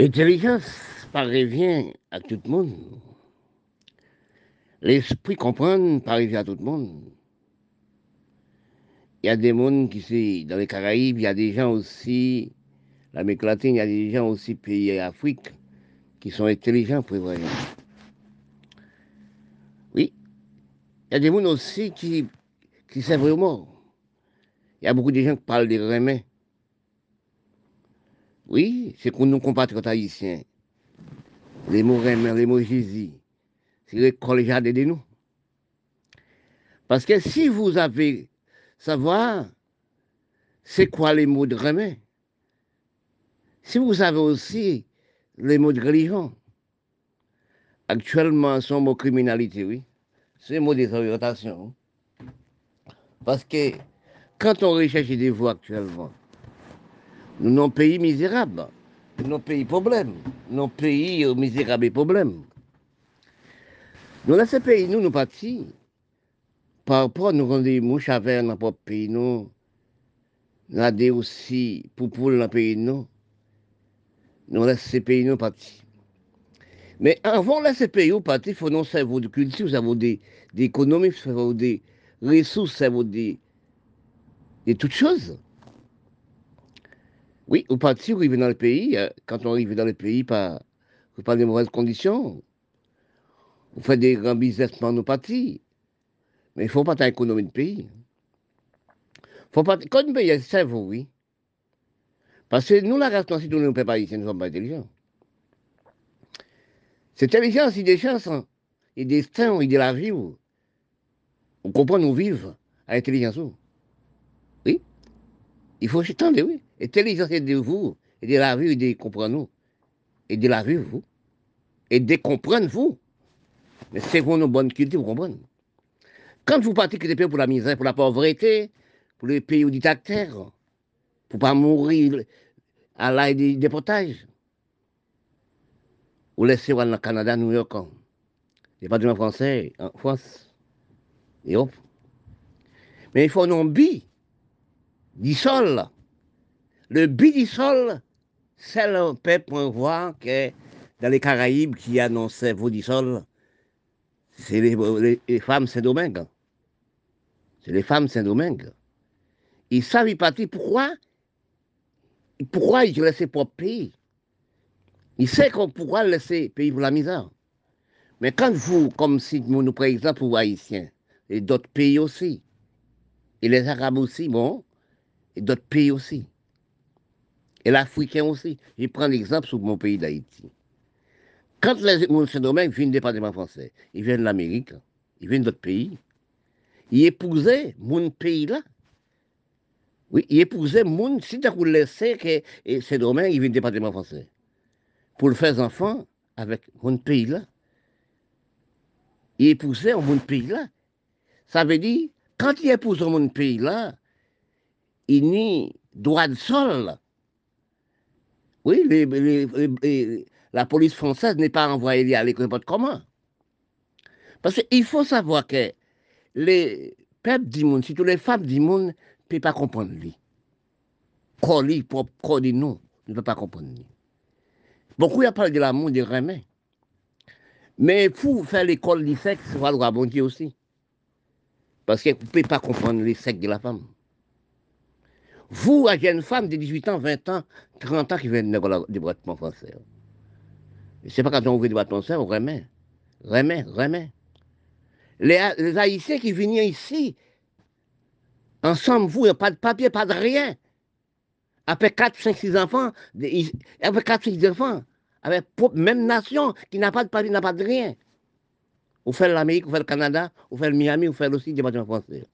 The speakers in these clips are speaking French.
Intelligence parvient à tout le monde. L'esprit comprend parvient à tout le monde. Il y a des mondes qui sont dans les Caraïbes, il y a des gens aussi, l'Amérique latine, il y a des gens aussi pays Afrique qui sont intelligents, prévoyants. Oui, il y a des mondes aussi qui, qui savent vraiment. Il y a beaucoup de gens qui parlent des remèdes. Oui, c'est qu'on nous compatriotes haïtiens. Les mots remèdes, les mots Jésus. C'est l'école jardin de nous. Parce que si vous avez savoir c'est quoi les mots de si vous avez aussi les mots de religion, actuellement, son mot criminalité, oui, c'est mot désorientation. Parce que quand on recherche des voies actuellement, nous sommes pays misérables, nous sommes pays problème, nous sommes pays misérables et problèmes. Nous, dans ce pays, nous, nous partis. Par rapport, nous avons des mouches à faire dans notre pays, nous. Nous avons aussi pour dans le pays, nous. Nous laissons ces pays, nous partis. Mais avant de laisser pays, partis, il faut nous servir de culture, nous avons des, économies, des ressources, des, des toutes choses. Oui, au parti, vous arrivez dans le pays, euh, quand on arrive dans le pays, pas, pas des mauvaises conditions. Vous faites des grands business dans nos partis. Mais il ne faut pas économiser le pays. Faut pas, quand le pays est cerveau, oui. Parce que nous, la race si nous ne sommes pas ici, nous ne sommes pas intelligents. C'est intelligent, c'est des chances, hein. et des destins, et de la vie. On comprend, nous vivons à l'intelligence. Il faut s'étendre, oui. Intelligence c'est de vous, et de la vie, et de comprendre nous. Et de la vie, vous. Et de comprendre vous. Mais c'est pour nos bonnes cultures, vous comprenez. Quand vous partez pour la misère, pour la pauvreté, pour les pays dictateurs, pour pas mourir à l'aide des déportages, vous laissez dans le Canada, New York, département français, en France, et hop. Mais il faut un bi du sol. Le bi du sol, c'est le peuple pour voir que dans les Caraïbes qui annonçait vous du sol, c'est les, femmes Saint-Domingue. C'est les femmes Saint-Domingue. Ils savent partir. Pourquoi Pourquoi ils laissent pour pays Ils savent pourquoi laisser pays pour la misère. Mais quand vous, comme si nous prenons exemple pour Haïtiens, et d'autres pays aussi, et les Arabes aussi, bon, et d'autres pays aussi, et l'Africain aussi, je prends l'exemple sur mon pays d'Haïti. Quand les Saint-Domingue viennent du département français, ils viennent de l'Amérique, ils viennent d'autres pays, ils épousaient mon pays-là. Oui, ils épousaient mon, si tu as laissé que Saint-Domingue, ils viennent du département français, pour le faire enfant avec mon pays-là. Ils épousaient mon pays-là. Ça veut dire, quand ils épousent mon pays-là, il n'y a droit de sol. Oui, la police française n'est pas envoyée à l'école comment. Parce qu'il faut savoir que les peuples du monde, surtout les femmes du monde, ne peuvent pas comprendre lui. Quand lui, pour nous, ne peut pas comprendre lui. Beaucoup y a parlé de l'amour, des remèdes. Mais pour faire l'école du sexe, il faut le bon Dieu aussi. Parce vous ne pouvez pas comprendre les sexes de la femme. Vous, la jeune femme de 18 ans, 20 ans, 30 ans qui viennent de département français. C'est pas quand on ouvre des bâtons ça, on remet. Remet, remet. Les, Haïtiens qui viennent ici, ensemble, vous, il n'y a pas de papier, pas de rien. Après 4, 5, 6 enfants, après 4, 6 enfants, avec même nation qui n'a pas de papier, n'a pas de rien. Vous faites l'Amérique, vous faites le Canada, vous faites le Miami, vous faites aussi des bâtiments français.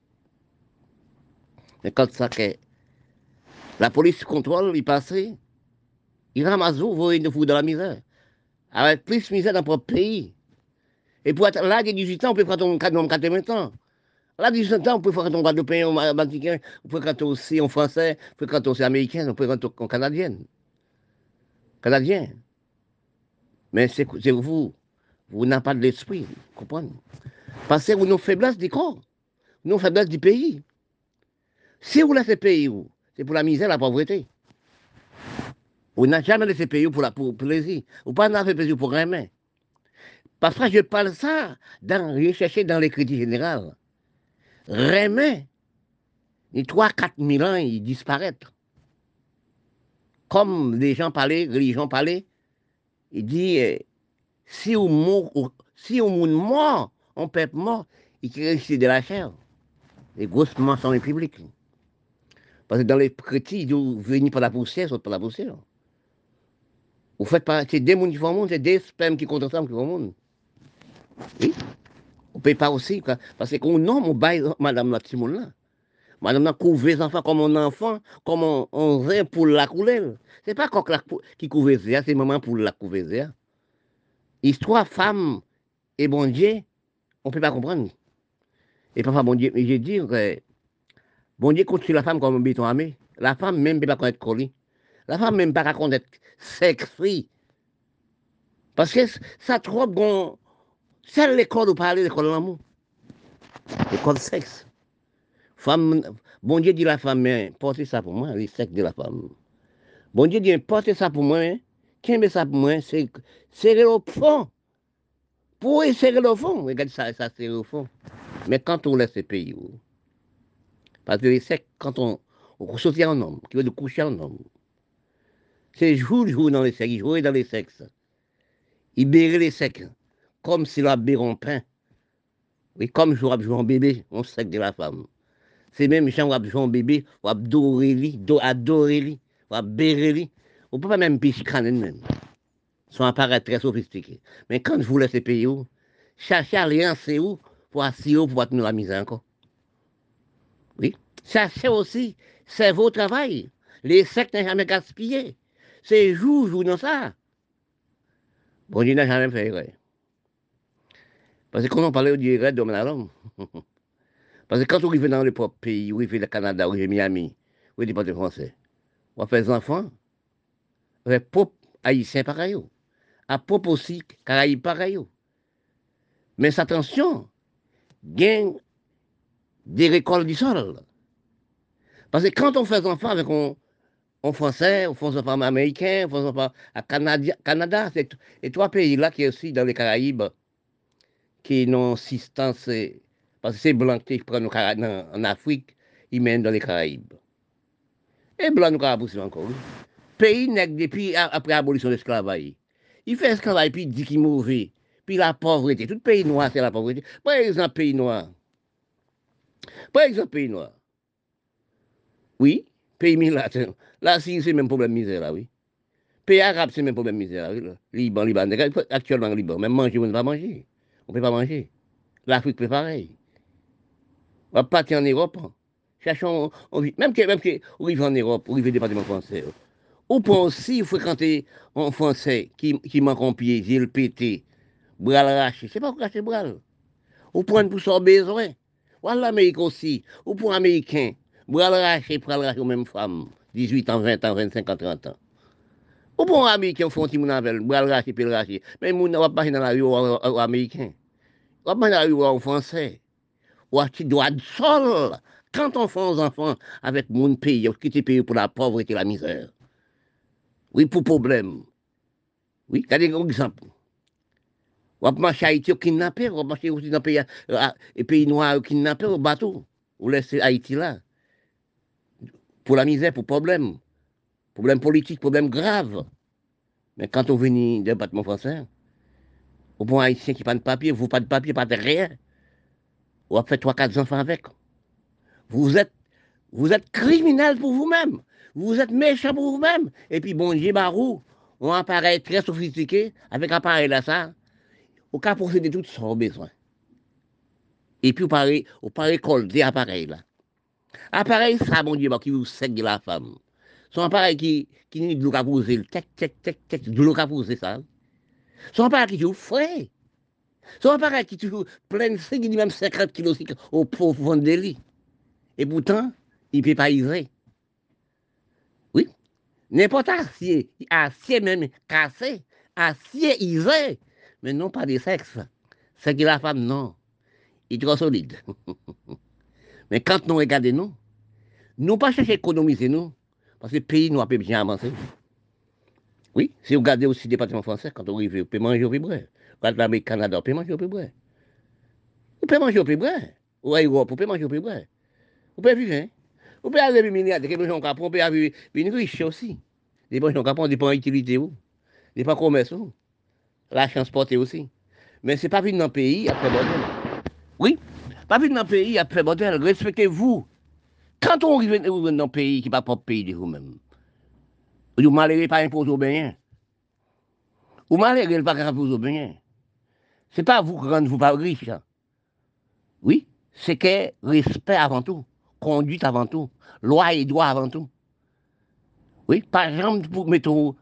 Mais quand ça, que la police contrôle, il passe, il ramasse vous, vous, vous dans la misère avec plus de misère dans notre pays. Et pour être là, 18 ans, on peut faire ton 80 ans. Là, 18 ans, on peut faire ton Guadeloupéen, Martiniquais, on peut faire aussi en français, on peut faire aussi américain, on peut faire en canadien. Canadien. Mais c'est vous. Vous n'avez pas de l'esprit, vous comprenez? Parce que vous avez faiblesse du corps, nous avons faiblesse du pays. Si vous laissez pays, c'est pour la misère, la pauvreté. On n'a jamais laissé pays pour, la, pour plaisir. Ou pas n'a fait plaisir pour rien. Parfois, je parle ça dans rechercher dans l'écriture générale. Rémy, les 3-4 000 ans, ils disparaissent. Comme les gens parlaient, les religions parlaient, il dit, eh, si on mort, si on mort, on peut mort, il reste de la chair. Les grosses mensonges publics. Parce que dans les chrétiens, ils viennent par la poussière, ils par la poussière. Vous faites pas, c'est des mondes qui font monde, c'est des spermes qui contre ensemble qui font monde. Oui. On ne peut pas aussi, parce qu'on nomme, on baille madame la Timon là. Madame a couvre les enfants comme un enfant, comme on, on pour la couler. Ce n'est pas coq qui couvre c'est maman pour la couver. Histoire femme et bon Dieu, on ne peut pas comprendre. Et parfois, bon Dieu, j'ai dit que Bon Dieu construit la femme comme un béton armé. La femme même ne peut pas connaître colis. La femme même pas connaître sexe. Parce que ça trop bon. C'est l'école où parler l'école de l'amour. L'école sexe. Femme, bon Dieu dit la femme, mais portez ça pour moi, le sexe de la femme. Bon Dieu dit, portez ça pour moi, Qui met ça pour moi, c'est le fond. Pour serrer le fond, Regarde ça, ça c'est le fond. Mais quand on laisse ce pays, où, parce que les sexe, quand on, on sortit un homme, qui veut coucher un homme, c'est jour, jour dans les sexes, jouer dans les sexes. Il bérait les sexes, comme s'il a béron pain. Oui, comme je jouer un bébé, on sexe de la femme. C'est même gens qui jouer un bébé, ou adorer lui, adorer lui, ou bérer lui. On ne peut pas même picher même. Son appareil très sophistiqué. Mais quand je vous laisse payer, cherchez à c'est où pour assurer pour tenir la misère encore. Oui. Cherchez aussi, c'est vos travail. Les sectes n'ont jamais gaspillé. C'est jour, jour dans ça. Bon Dieu n'a jamais fait vrai. Parce que quand on parlait, on dit de l'homme. Parce que quand on arrive dans le propre pays, on arrive le Canada, on arrive Miami, on dit pas de français. On fait des enfants, avec propre haïtien pareil. À propre aussi, caraïbes pareil. Mais attention, gagne des récoltes du sol. Parce que quand on fait des enfants avec un, en français, on fait des enfants américains, on fait des enfants à Canada, Canada c'est et trois pays là qui sont aussi dans les Caraïbes, qui n'ont assistance, parce que c'est blanc qui prennent en Afrique, ils mènent dans les Caraïbes. Et blanc nous avons encore. Pays nègre depuis après l'abolition de l'esclavage. Il fait esclavage, puis il dit qu'il est. Puis la pauvreté. Tout pays noir, c'est la pauvreté. Par exemple, pays noir. Par exemple, pays noir. Oui, pays milatin. Là, c'est le même problème misère, là, oui. Pays arabe, c'est même problème misère, oui. Liban, Liban, actuellement, Liban. Même manger, on ne peut pas manger. On ne peut pas manger. L'Afrique fait pareil. On va partir en Europe. Cherchons, même que, même que, on arrive en Europe, on arrive au département français. Ou pour aussi fréquenter un Français qui, manque en pied, j'ai le pété, bras arraché. C'est pas cacher bras. Ou prendre pour son besoin. Ou l'Amérique aussi. Ou pour Américain, bras arraché, bras arraché aux mêmes femmes. 18 ans, 20 ans, 25 ans, 30 ans. Ou un Américain, font petit moun avec, bras arraché, puis arraché. Mais moun va pas dans la rue aux Américains. Va pas dans la rue aux Français. Ou à droit de sol. Quand on fait aux enfants avec mon pays, on quitte pays pour la pauvreté et la misère. Oui, pour problème. Oui, regardez un exemple. On va marcher à Haïti au kidnappé, va marcher aussi dans le pays, euh, pays noirs au kidnappé au bateau. On laisse Haïti là. Pour la misère, pour problème. Problème politique, problème grave. Mais quand on vient du département français, on prend un Haïtien qui pas de papier, vous pas de papier, pas de rien. On va faire trois, quatre enfants avec. Vous êtes, vous êtes criminel pour vous-même. Vous êtes méchant pour vous-même. Et puis, bon Dieu, Barou, un appareil très sophistiqué, avec appareil là, ça, au cas procéder tout son besoin. Et puis, au pas récolter appareil là. Appareil, ça, bon Dieu, bah, qui vous sec de la femme. Son appareil qui, qui n'est de l'eau poser, de l'eau poser ça. Son appareil qui est frais. Son appareil qui est toujours plein de 5, même 50 kilos au pauvre de. Et pourtant, il ne peut pas iser. Oui. N'importe acier, acier même cassé, acier isé, mais non pas des sexes. C'est que la femme, non. Il est trop solide. mais quand nous regardons, nous, nous pas chercher à économiser, nous, parce que le pays nous a bien avancé. Oui, si vous regardez aussi le département français, quand on arrive, vous pouvez manger au plus près. Quand l'Amérique, Canada, vous pouvez manger au plus près. Pouvez manger au plus près. Ou à Europe, vous pouvez manger au plus près. Vous pouvez vivre, hein. Vous pouvez aller milliardaires, des gens qui vous pouvez avoir une riche aussi. Des gens qui dépend utilité ou, dépend commerce ou, la chance aussi. Mais ce n'est pas vivre dans le pays après bordel. Oui, pas vivre dans le pays après bordel. Respectez-vous. Quand on arrive dans un pays qui n'est pas propre pays de vous-même, vous malheureux pas imposer au bien. Vous malheureux pas imposer au bien. Ce n'est pas vous qui rendez vous pas riche. Hein. Oui, c'est que respect avant tout, conduite avant tout, loi et droit avant tout. Oui, par exemple, pour mettre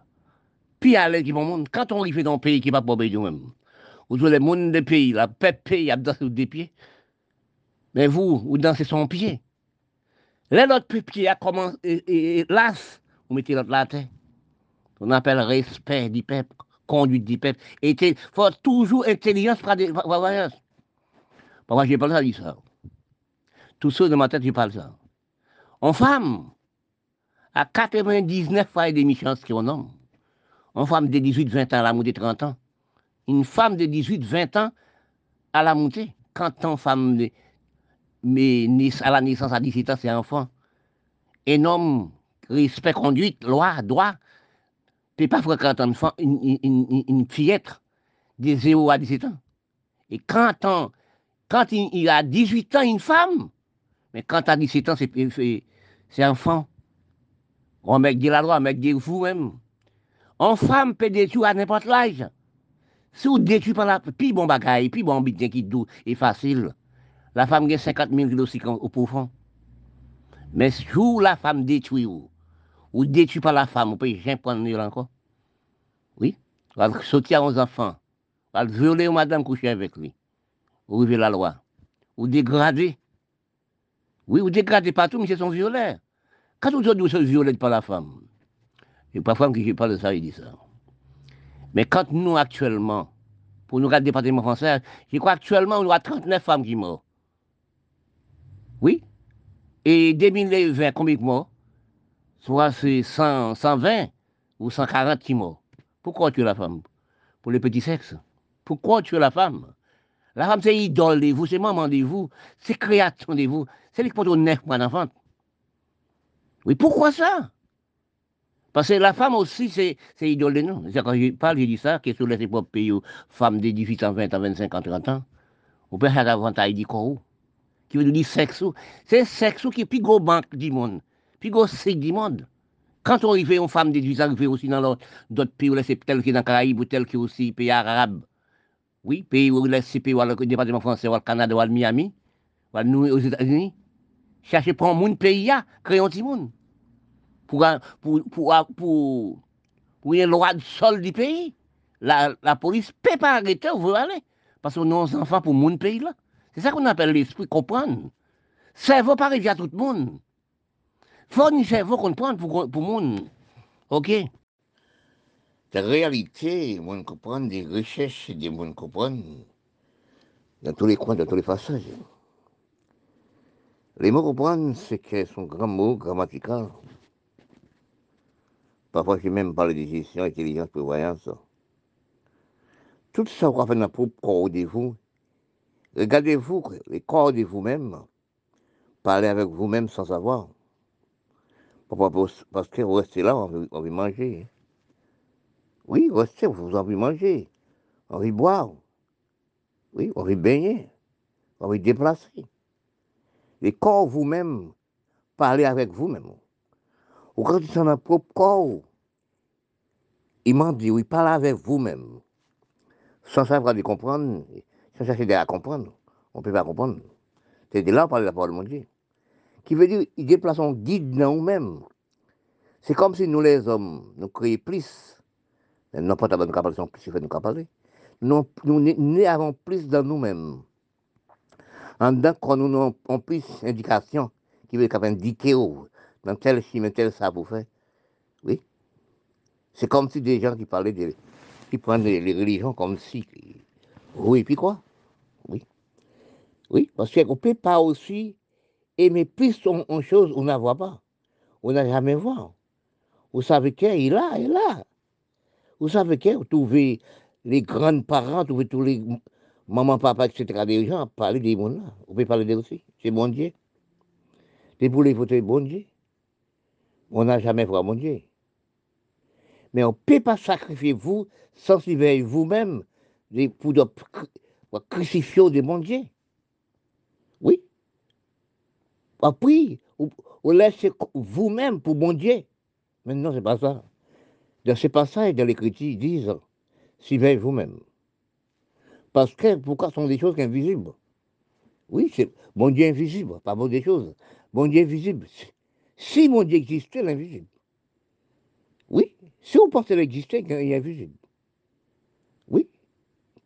puis à l'aise du monde, quand on arrive dans un pays qui n'est pas propre de vous-même, vous avez le monde des pays, la peuple pays, a dansé des pieds. Mais vous, vous dansez son pied. Là, notre pied a commencé, et, là, vous mettez l'autre la. On appelle respect du peuple, conduite du peuple. Il faut toujours intelligence des voyages. Moi, je n'ai pas dit ça. Tout ça, dans ma tête, je parle ça. En femme, à 99 fois et demi chance qu'on homme. En femme de 18-20 ans, la montée de 30 ans une femme de 18, 20 ans à la montée. Quand une femme de, mais, à la naissance à 17 ans, c'est enfant. Un homme, respect, conduite, loi, droit. Tu n'es pas fréquent enfant, une, une, une, fillette de 0 à 17 ans. Et quand, quand il, a 18 ans, une femme, mais quand tu as 17 ans, c'est enfant. On mec dit la loi, on mec dit fou même. En femme peut détruire à n'importe l'âge. Si vous détruisez par la puis bon bagaille, puis bon bien qui doux et facile, la femme gagne 50 000 kilos au profond. Mais si la femme détruit ou, ou détruit par la femme, vous pouvez jamais prendre encore. Oui, vous allez sortir aux enfants, vous allez violer madame coucher avec lui, vivez la loi, vous dégradez. Oui, vous dégradez partout, mais c'est son violet. Quand vous dites que par la femme, et parfois je parle de ça, il dit ça. Mais quand nous, actuellement, pour nous regarder le département français, je crois actuellement, on a 39 femmes qui meurent. Oui. Et 2020, combien de morts? Soit c'est 120 ou 140 qui meurent. Pourquoi tuer la femme? Pour le petit sexe. Pourquoi tuer la femme? La femme, c'est idole de vous, c'est maman de vous, c'est création de vous. C'est qui porte neuf mois d'enfant. Oui, pourquoi ça? Parce que la femme aussi, c'est idole de nous. Quand je parle, je dis ça, que sur les propres pays, femmes de 18 ans, 20 ans, 25 ans, 30 ans, on peut avoir davantage corps. Qui veut dire sexe. C'est sexe qui est plus gros banque du monde, plus gros cycle du monde. Quand on arrive une femme de 18 ans, arrive aussi dans d'autres pays, c'est tel que dans les Caraïbes ou tel que aussi pays arabes. Oui, pays où c'est pays, le département français, ou le Canada, ou le Miami, ou nous aux États-Unis. Cherchez pour un monde pays, créer un petit monde pour, pour, pour, pour, pour loi de sol du pays. La, la police ne peut pas arrêter où vous aller. Parce que nos enfants pour mon pays là. C'est ça qu'on appelle l'esprit comprendre. Cerveau pas arriver à tout le monde. faut un cerveau comprendre pour, pour monde. OK? La réalité, on comprend des recherches, des monde comprendre dans tous les coins, dans tous les passages. Les mots comprendre, c'est que sont grands mots grammaticaux. Parfois, j'ai même parlé de gestion, intelligence, prévoyance. Tout ça, qu'on fait dans propre corps de vous. Regardez-vous, les corps de vous-même. Parlez avec vous-même sans savoir. Parce que vous restez là, on veut, manger. Oui, restez, vous avez manger. On veut boire. Oui, on veut baigner. On veut déplacer. Les corps vous-même, parlez avec vous-même. Ou quand es dans propre corps, il m'a dit, oui, parle avec vous-même. Sans savoir de comprendre, sans chercher à comprendre. On ne peut pas comprendre. C'est de là qu'on parle de la parole de mon Dieu. Qui veut dire, il déplace un guide dans nous-mêmes. C'est comme si nous, les hommes, nous créons plus. Non pas de capacité, plus nous. Nous, nous, plus dans nous-mêmes. En tant nous avons plus d'indications qui veut indiquer dans tel chemin, tel ça vous fait. Oui. C'est comme si des gens qui parlaient de, qui prennent les, religions comme si. Oui, puis quoi? Oui, parce qu'on ne peut pas aussi aimer plus une chose on ne voit pas. On n'a jamais vu. Vous savez qu'il est là, il est là. Vous savez que vous trouvez les grands parents, vous tous les mamans, papa, etc., des gens parler des mondes là. Vous pouvez parler d'eux aussi. C'est bon Dieu. C'est pour les voter bon Dieu. On n'a jamais vu mon Dieu. Mais on ne peut pas sacrifier vous sans vous-même pour crucifier des bon Dieu. Oui. Après, vous laissez vous-même pour bon Dieu. Mais non, c'est pas ça. Dans ces passages, dans l'Écriture, ils disent suivez vous-même. Parce que pourquoi sont des choses invisibles? Oui, c'est bon Dieu invisible, pas bon des choses. Bon Dieu invisible. Si mon Dieu existait, l'invisible. Oui, si vous pensez l'exister, il est invisible. Oui.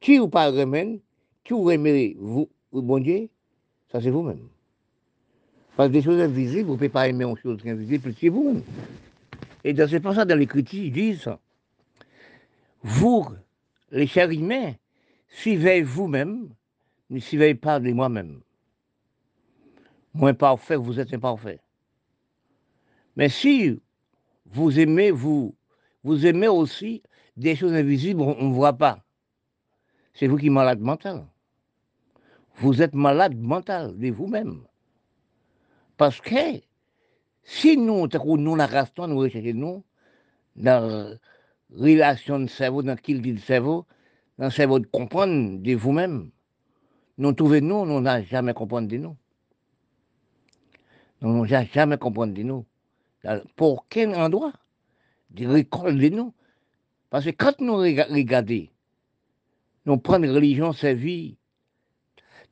Qui vous pas remène, qui vous aimez, vous, bon Dieu, ça c'est vous-même. Parce que des choses invisibles, vous ne pouvez pas aimer une chose invisible, c'est vous-même. Et dans ce ça, dans l'Écriture, ils disent Vous, les chers humains, suivez vous-même, ne suivez pas de moi-même. Moins parfait, vous êtes imparfait. Mais si vous aimez, vous, vous aimez aussi des choses invisibles, on ne voit pas. C'est vous qui êtes malade mental. Vous êtes malade mental de vous-même. Parce que si nous, nous la race, nous recherchons nous, dans la relation de cerveau, dans qu'il dit de cerveau, dans le cerveau de comprendre de vous-même, nous trouvons nous, nous n'avons jamais compris de nous. Nous n'avons jamais compris de nous. Pour quel endroit? De récolte de nous Parce que quand nous regardons, nous prenons religion servie,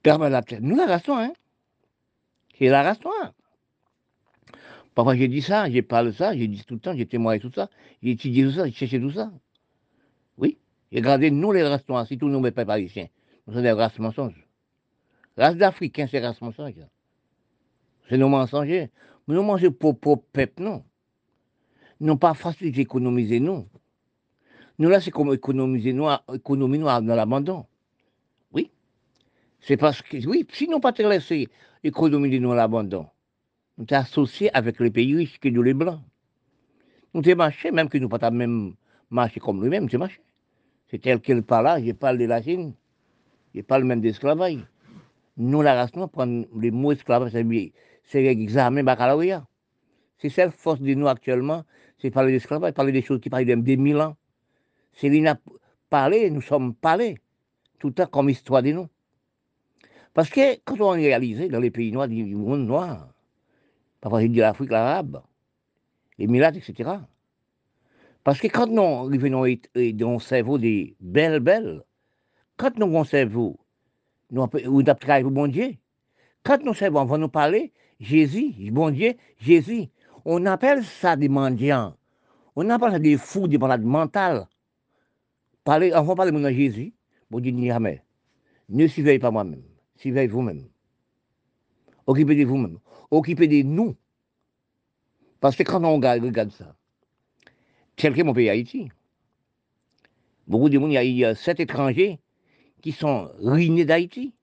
nous la race, hein. C'est la race. Parfois, j'ai dit ça, j'ai parlé de ça, j'ai dit tout le temps, j'ai témoigné tout ça, j'ai étudié tout ça, j'ai cherché tout ça. Oui, regardez, nous, les races noires, si tous nous, les pas parisiens, nous sommes des races mensonges. Race d'Africains, c'est race mensonges. C'est nos mensongers. Mais nous mangeons pour propre peuple, non. Nous pas facile d'économiser, nous. Nous, là, c'est comme économiser nous, économiser nous dans l'abandon. Oui. C'est parce que, oui, si nous pas te laisser économiser nous l'abandon, nous sommes associés avec les pays riches que nous les blancs. Nous sommes marché, même que nous pas même marché comme lui-même, c'est marché. C'est tel qu'il parle là, je parle de la Chine, je parle même d'esclavage. Nous, la race, nous prenons les mots esclavage, c'est l'examen baccalauréat. C'est cette force de nous actuellement, c'est parler d'esclavage, parler des choses qui parlent des mille ans. C'est a parlé, nous sommes parlés, tout le temps comme histoire de nous. Parce que quand on réalise dans les pays noirs du monde noir, parfois de l'Afrique arabe, les Milates, etc. Parce que quand nous revenons dans le cerveau des belles, belles, quand nous avons cerveau, nous avons travaillé pour bon Dieu, quand nous cerveau va nous parler, Jésus, bon Dieu, Jésus, on appelle ça des mendiants, on appelle ça des fous, des malades mentales. Parler, on va parler de Jésus, bon Dieu jamais, ne suivez pas moi-même, suivez vous-même. Occupez de vous-même occupez de nous. Parce que quand on regarde, ça, tel que mon pays Haïti, beaucoup de monde, il y a sept étrangers qui sont ruinés d'Haïti.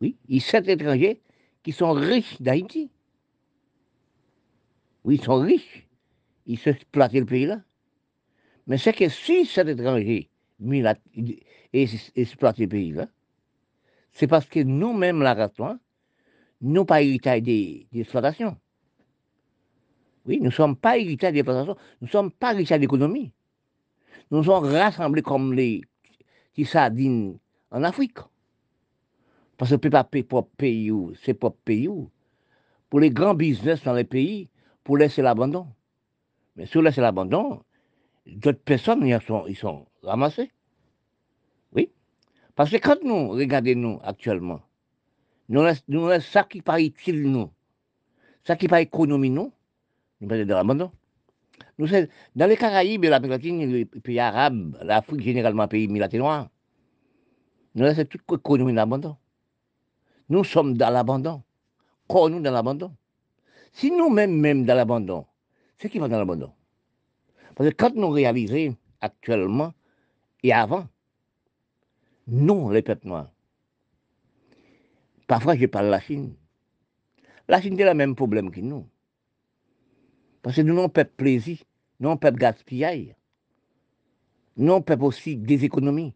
Oui, il y a sept étrangers qui sont riches d'Haïti. Oui, ils sont riches. Ils se exploitent le pays là. Mais c'est que si cet étranger exploite le pays là, c'est parce que nous-mêmes, la race nous pas héritage des, exploitations. Oui, nous ne sommes pas héritage des exploitations, nous ne sommes pas héritage d'économie. Nous sommes rassemblés comme les sardines en Afrique. Parce que peut pas pays, c'est propre pays. Pour les grands business dans les pays, pour laisser l'abandon. Mais si on laisse l'abandon, d'autres personnes, ils sont, sont ramassés. Parce que quand nous regardons nous actuellement, nous, nous ça qui paraît utile, nous, ça qui paraît économie, nous, nous sommes dans l'abandon. Nous, dans les Caraïbes, l'Amérique latine, les pays arabes, l'Afrique, généralement, pays noir, nous laissons toute l'économie dans l'abandon. Nous sommes dans l'abandon. Quoi, nous dans l'abandon Si nous-mêmes, même dans l'abandon, c'est qui va dans l'abandon? Parce que quand nous réalisons actuellement et avant, nous, les peuples noirs, Parfois, je parle de la Chine. La Chine a le même problème que nous. Parce que nous, on peut plaisir, nous, on peut gaspiller. Non, peuple aussi des économies.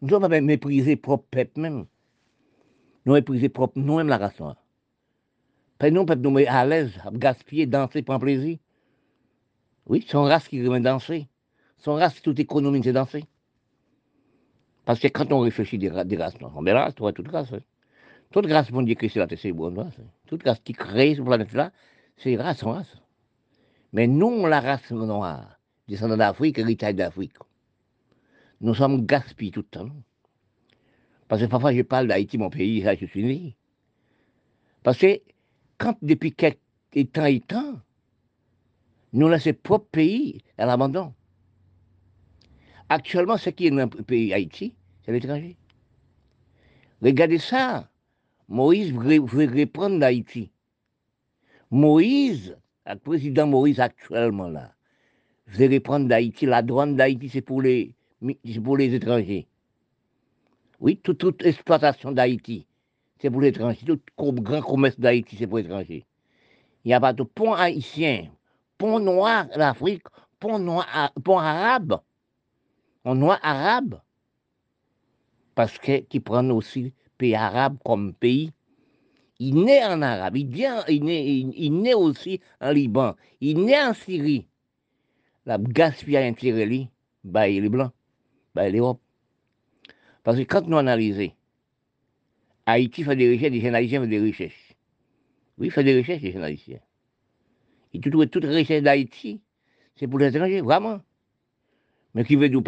Nous devons pas mépriser propre peuple même. Nous mépriser propre nous-mêmes la race noire. Pas nous, peuple, nous à l'aise, à gaspiller, danser, prendre plaisir. Oui, son race qui remet danser. Son race, toute économie, c'est danser. Parce que quand on réfléchit des, des races on verra, tu vois, toute race. Hein. Toute race, bon Dieu, c'est la terre, c'est race. Hein. Toute race qui crée cette planète-là, c'est race en race. Mais nous, la race noire, descendant d'Afrique, héritage d'Afrique, nous sommes gaspillés tout le temps. Parce que parfois, je parle d'Haïti, mon pays, là, je suis né. Parce que quand, depuis quelques temps et temps, nous laissons propre pays à l'abandon. Actuellement, ce qui est dans le pays Haïti, c'est l'étranger. Regardez ça. Moïse veut reprendre l'Haïti. Moïse, le président Moïse actuellement là, veut reprendre l'Haïti. La douane d'Haïti, c'est pour les, pour les étrangers. Oui, toute, exploitation d'Haïti, c'est pour les étrangers. Tout grand commerce d'Haïti, c'est pour les étrangers. Il n'y a pas de pont haïtien, pont noir d'Afrique, pont, pont arabe en noir arabe, parce que qui prend aussi pays arabe comme pays. Il naît en arabe, il, naît, il, naît aussi en Liban, il naît en Syrie. La gaspille intérieure, bah, les blancs, bah, l'Europe. Parce que quand nous analysons, Haïti fait des richesses, les haïtiens font des richesses. Oui, fait des richesses, les haïtiens. Et tout, toute richesse d'Haïti, c'est pour les étrangers, vraiment. Mais qui veut dire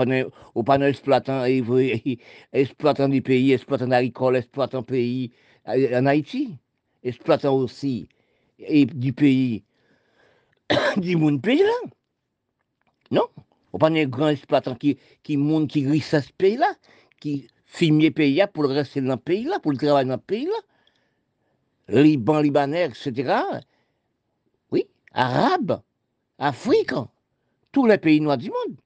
au panneau exploitant, exploitant du pays, exploitant agricole, exploitant pays euh, en Haïti, exploitant aussi et du pays, du monde pays là. Non, au panneau grand exploitant qui, qui monde qui riche ce pays là, qui le pays là pour rester dans le pays là, pour le travailler dans le pays là. Liban, Libanais, etc. Oui, Arabes, Africains, tous les pays noirs du monde.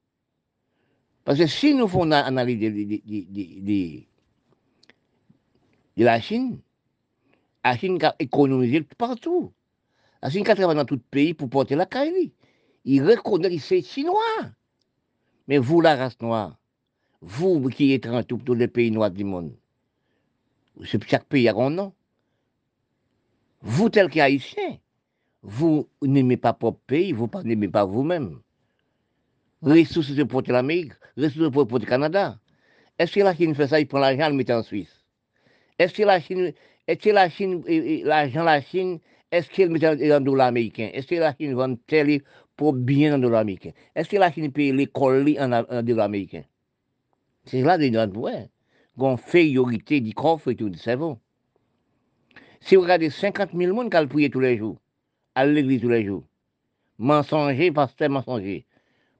Parce que si nous faisons une analyse de, la Chine, la Chine a économisé partout. La Chine a travaillé dans tout le pays pour porter la caille. Il reconnaît que c'est chinois. Mais vous, la race noire, vous qui êtes dans tous les pays noirs du monde, chaque pays a un nom. Vous, tel qu'haïtien, vous n'aimez pas votre pays, vous n'aimez pas vous-même ressources pour l'Amérique, ressources pour le Canada. Est-ce que la Chine fait ça, il prend l'argent et le met en Suisse? Est-ce que la Chine, est-ce que la Chine, l'argent la Chine, est-ce qu'elle met en dollars américains Est-ce que la Chine vend tel pour bien en dollars américains Est-ce que la Chine paye l'école en, en dollars américains C'est là des gens, ouais. Gonfériorité du coffre et tout, c'est bon. Si vous regardez 50 000 personnes qui prié tous les jours, à l'église tous les jours, mensonger, pasteur mensonger,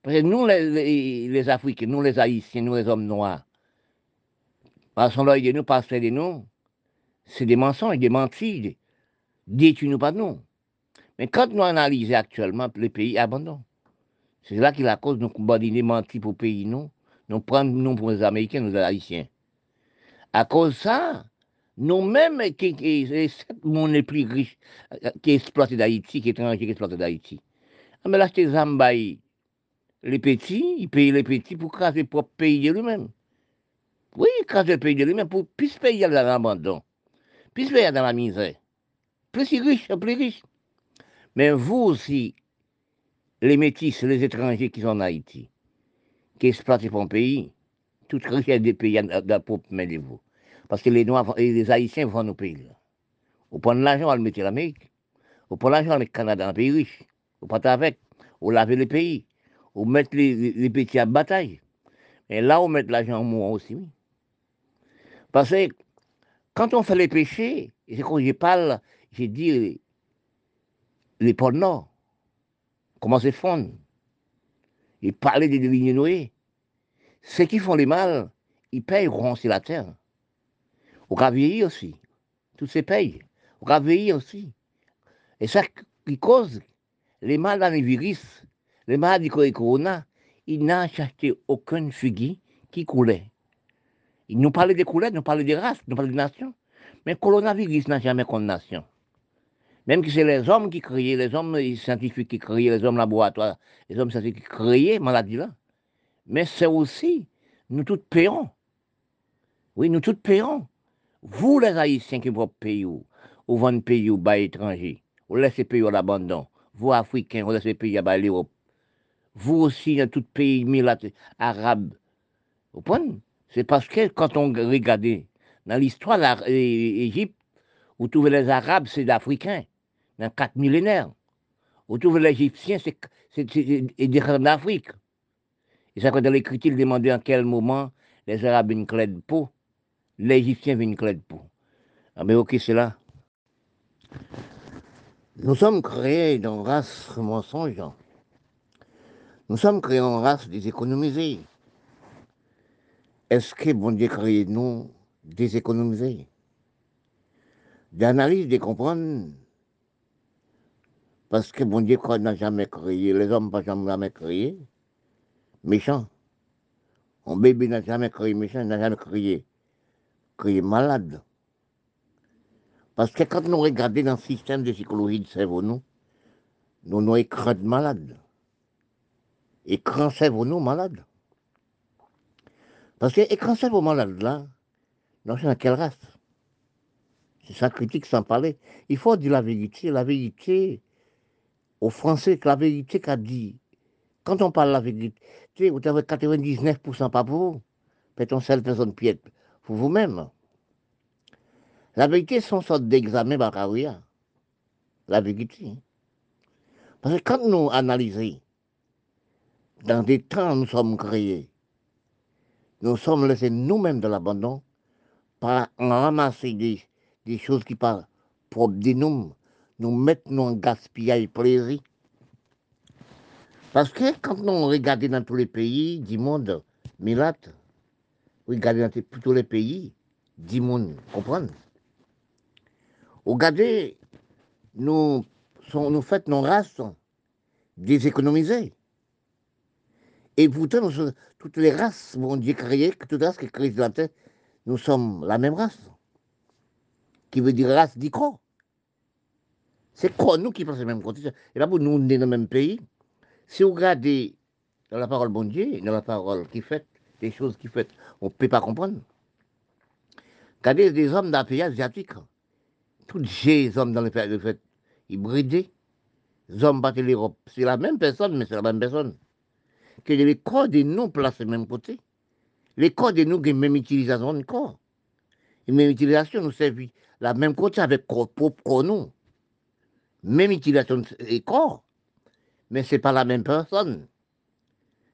parce que nous, les, Africains, nous, les Haïtiens, nous, les hommes noirs, passons l'œil de nous, passons de nous, c'est des mensonges, des mentides. Détruisons-nous pas nous. Mais quand nous analysons actuellement, les pays abandonnent. C'est là qu'il a cause de nous des mentir pour pays, nous. Nous prenons nous pour les Américains, nous, les Haïtiens. À cause de ça, nous-mêmes, qui, qui, monde les plus riches qui exploitent d'Haïti, qui étrangers qui exploitent d'Haïti. Ah, mais là, c'est Zambaï les petits, ils payent les petits pour craser le propre pays de lui-même. Oui, craser le pays de lui-même, pour plus payer dans l'abandon, plus payer dans la misère. Plus il riche, plus riche. Mais vous aussi, les métis, les étrangers qui sont en Haïti, qui exploitent mon pays, toute richesse des pays vous. Parce que les Noirs et les Haïtiens vont nos pays. Vous prenez l'argent, on le mettre l'Amérique. Vous prenez l'argent, on le Canada, un pays riche. Vous partez avec. Vous lavez les pays ou mettre les, petits à bataille. Et là, on met l'argent en moi aussi. Parce que quand on fait les péchés, et quand je parle, j'ai dit les pôles nord, comment se fondent. Et parler des lignes Noé. Ceux qui font les mal, ils payeront sur la terre. On va vieillir aussi. Tous ces payent. On va vieillir aussi. Et ça qui cause les mal dans les virus, le malade de Corona, il n'a acheté aucune figue qui coulait. Il nous parlait de couleurs, nous parlait de races, nous parlait de nations. Mais le coronavirus n'a jamais de nation. Même que c'est les hommes qui créaient, les hommes scientifiques qui créaient, les hommes laboratoires, les hommes scientifiques qui créaient la maladie là. Mais c'est aussi, nous tous payons. Oui, nous tous payons. Vous, les Haïtiens qui vous payez, vous vendez pays ou bas étrangers, vous laissez pays à l'abandon. Vous, Africains, vous laissez pays à l'Europe. Vous aussi, dans tout pays arabe. C'est parce que quand on regarde dans l'histoire de l'Égypte, vous trouvez les Arabes, c'est d'Africains, dans quatre millénaires. Vous trouvez les Égyptiens, c'est d'Afrique. Et ça, quand dans l'écriture, il demandait en quel moment les Arabes une clé de peau, viennent une clé de peau. Ah, mais ok, c'est là. Nous sommes créés dans race mensonge. Nous sommes créés en race déséconomisée. Est-ce que bon Dieu créé nous déséconomisés D'analyse, de comprendre, parce que bon Dieu n'a jamais créé, les hommes n'ont jamais créé, méchant. Un bébé n'a jamais créé méchant, n'a jamais créé, créé malade. Parce que quand nous regardons dans le système de psychologie de cerveau, nous, nous avons écran de malade. Écran cerveau, nous, malade. Parce que écran cerveau malade, là, non, dans quelle race C'est ça critique sans parler. Il faut dire la vérité. La vérité, aux Français, que la vérité qu'a dit. Quand on parle de la vérité, vous avez 99% pas pour vous. Peut-être seule personne piète pour vous-même. La vérité, c'est une sorte d'examen baccalauréat. La vérité. Parce que quand nous analysons, dans des temps nous sommes créés, nous sommes laissés nous-mêmes dans l'abandon, par ramasser des, des choses qui parlent propres de nous, nous mettre en gaspillage plaisir. Parce que quand nous regardons dans tous les pays du monde, Milat, regardez dans tous les pays du monde, comprenez Regardez, nous, sont, nous faisons nos races déséconomisées. Et pourtant, toutes les races vont Dieu créer, toutes les races qui la terre, nous sommes la même race. Qui veut dire race d'Icro. C'est quoi nous qui pensons le même côté Et là, pour nous, on dans le même pays. Si vous regardez dans la parole bon Dieu, dans la parole qui fait, des choses qui fait, on ne peut pas comprendre. Regardez des hommes le pays asiatique. Tous les hommes dans le pays de fait, hybridés. Les hommes battent l'Europe. C'est la même personne, mais c'est la même personne. Que les corps de nous placent le même côté. Les corps de nous la même utilisation de corps. La même utilisation nous servent la même côté avec corps propre nous même utilisation des corps, mais ce n'est pas la même personne.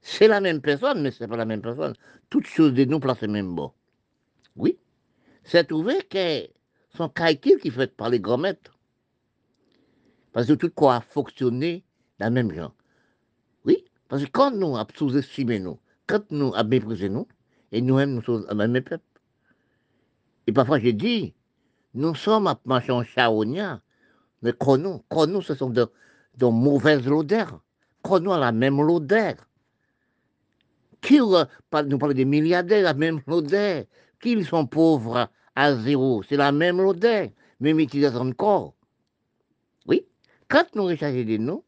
C'est la même personne, mais ce n'est pas la même personne. Toutes choses de nous placent même bon. Oui, c'est trouvé que son calcul qui fait par les grands maîtres. Parce que tout quoi a fonctionné dans le même genre. Parce que quand nous avons sous-estimé nous, quand nous avons méprisé nous, et nous-mêmes nous sommes le même peuple. Et parfois j'ai dit, nous sommes à marcher en charognard, mais nous, nous, ce sont de, de mauvaises odeurs. nous a la même odeur. Qui nous parle des milliardaires, la même odeur. Qu'ils sont pauvres à zéro, c'est la même odeur, même utilisation de corps. Oui, quand nous recherchons des noms,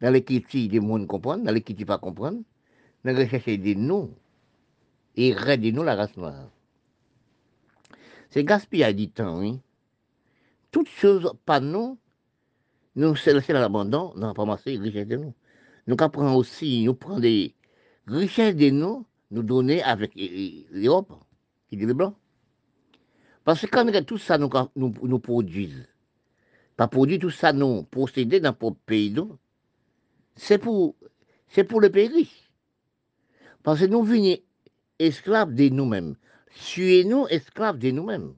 dans l'équipe des monde comprennent, dans l'équipe pas comprendre, nous recherchons des noms et des nous la race noire. C'est gaspillage du temps, oui toutes choses pas nous, nous c'est laisser l'abandon, nous avons ramasser les richesses de nous. Nous apprenons aussi, nous prendre des richesses de nous, nous donner avec l'Europe, qui dit les Blancs. Parce que quand tout ça nous, nous, nous produisons, pas produire tout ça, nous posséder dans notre pays, c'est pour, c'est pour le pays riche. Parce que nous venons esclaves de nous-mêmes. Suez-nous esclaves de nous-mêmes.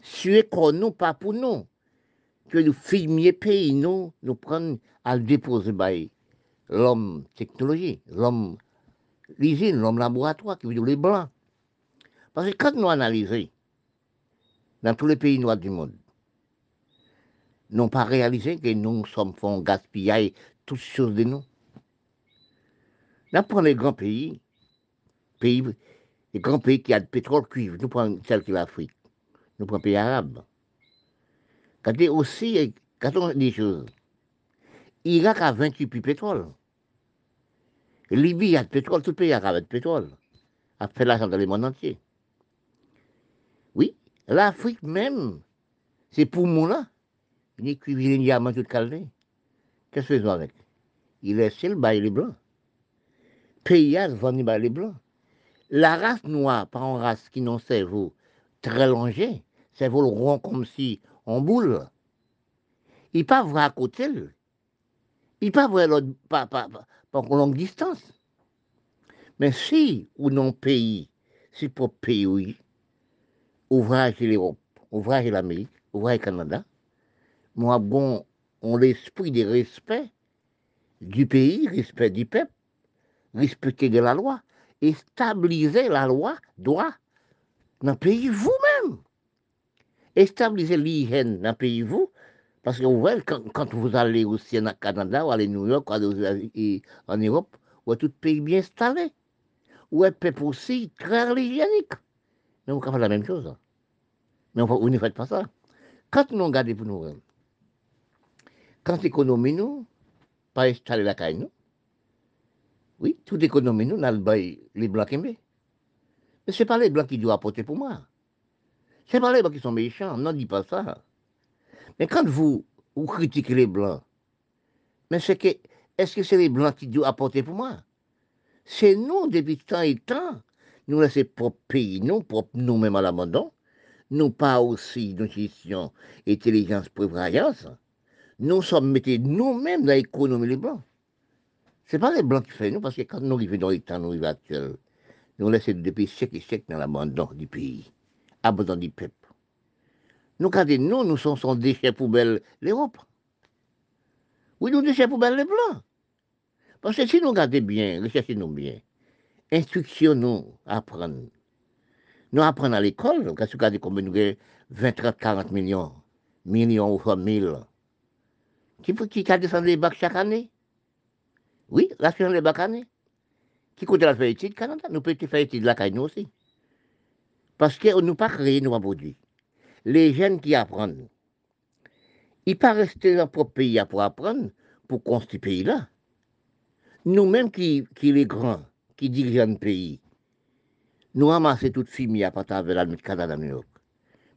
Suez nous, pas pour nous que nous filmions pays, nous, nous prenons à déposer l'homme technologie, l'homme l'usine, l'homme laboratoire, qui veut dire les blancs. Parce que quand nous analysons dans tous les pays noirs du monde, n'avons pas réalisé que nous sommes fait gaspiller toutes choses de nous. Nous prenons les grands pays, pays, les grands pays qui ont du pétrole cuivre, nous prenons celle qui est l'Afrique, nous prenons les pays arabes. Quand aussi, quand on dit choses, Irak a 28 puits pétrole. Libye, a de pétrole, tout le pays a de pétrole. A fait l'argent dans le monde entier. Oui, l'Afrique même, c'est pour moi là. Il est y a tout calé. Qu'est-ce que fait avec? Il laisse le bail les blancs. Pays à venir les blancs. La race noire, pas une race qui n'ont cerveau très longé, cerveau rond comme si en boule. Il pas vrai à côté. Il pas vrai l'autre, pas, pas, pas, pas longue distance. Mais si, ou non pays, si pour pays, oui, ouvrage l'Europe, ouvrage l'Amérique, ouvrage le Canada, moi, bon, on l'esprit de respect du pays, respect du peuple, respecter de la loi, et stabiliser la loi, doit, dans le pays vous-même. Et stabiliser l'hygiène dans le pays vous, parce que vous voyez, quand, vous allez aussi au Canada, ou à New York, ou en Europe, où tout pays bien installé, où un peuple aussi très hygiénique. Mais vous pouvez faire la même chose. Mais vous ne faites pas ça. Quand nous regardons pour nous, quand l'économie nous, pas installer la caille nous, oui, toute l'économie nous, n'a les blancs qui Mais ce n'est pas les blancs qui doivent apporter pour moi. Ce n'est pas les blancs qui sont méchants, non, dis pas ça. Mais quand vous, vous critiquez les blancs, mais c'est que, est-ce que c'est les blancs qui doivent apporter pour moi? C'est nous, depuis tant et temps, nous laissons propre pays, nous, propre nous-mêmes à l'abandon, nous pas aussi de gestion, intelligence, prévoyance, nous sommes mettés nous-mêmes dans l'économie des blancs. Ce n'est pas les blancs qui font nous, parce que quand nous arrivons dans temps, nous arrivons actuels, nous laissons depuis siècles et siècles dans l'abandon du pays, abandon du peuple. Nous, quand nous, nous sommes son déchet poubelle l'Europe. Oui, nous déchets poubelle les blancs. Parce que si nous regardons bien, recherchez-nous bien, instructionnons, apprenons. Nous apprenons à l'école, quand nous regardons combien nous avons 20, 30, 40 millions, millions ou 1000. Qui, qui a descendu les bacs chaque année? Oui, l'assurance des bacs année. Qui compte la faire étude Canada? Nous pouvons faire étude la nous aussi. Parce que nous pas créé nos produits les jeunes qui apprennent, ils ne pas rester dans leur propre pays pour apprendre, pour construire ce pays-là. Nous-mêmes qui, qui les grands, qui dirigeons le pays, nous ramassons toute famille à partir avec la Canada, New York.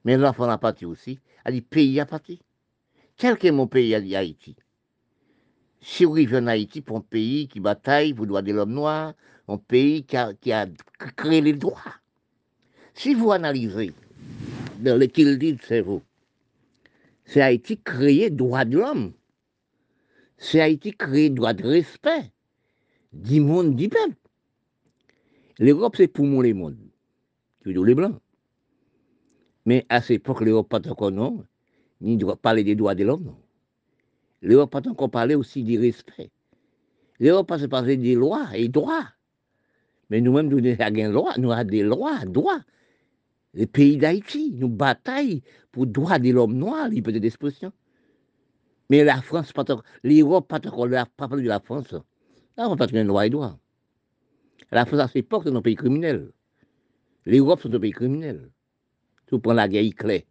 Mais l'enfant a parti aussi, a dit pays a parti. Tel que mon pays Haïti? Si vous arrivez en Haïti pour un pays qui bataille pour le droit de l'homme noir, un pays qui a, créé les droits. Si vous analysez dans le qu'il dit, c'est vous. C'est Haïti créé droit de l'homme. C'est Haïti créé droit de respect du monde, du peuple. L'Europe, c'est pour moi les mondes, dire les Blancs. Mais à cette époque, l'Europe pas encore non, ni doit parler des droits de l'homme, L'Europe pas encore parler aussi du respect. L'Europe pas parler des lois et droits. Mais nous-mêmes, nous avons lois, nous avons des lois, droits le pays d'Haïti, nous bataillons pour le droit de l'homme noir, liberté d'expression. Mais la France, l'Europe, pas encore, parlé de la France. Là, on n'a pas de loi et droit. La France, à cette époque, c'est un pays criminel. L'Europe, c'est un pays criminel. Si vous prenez la guerre claire,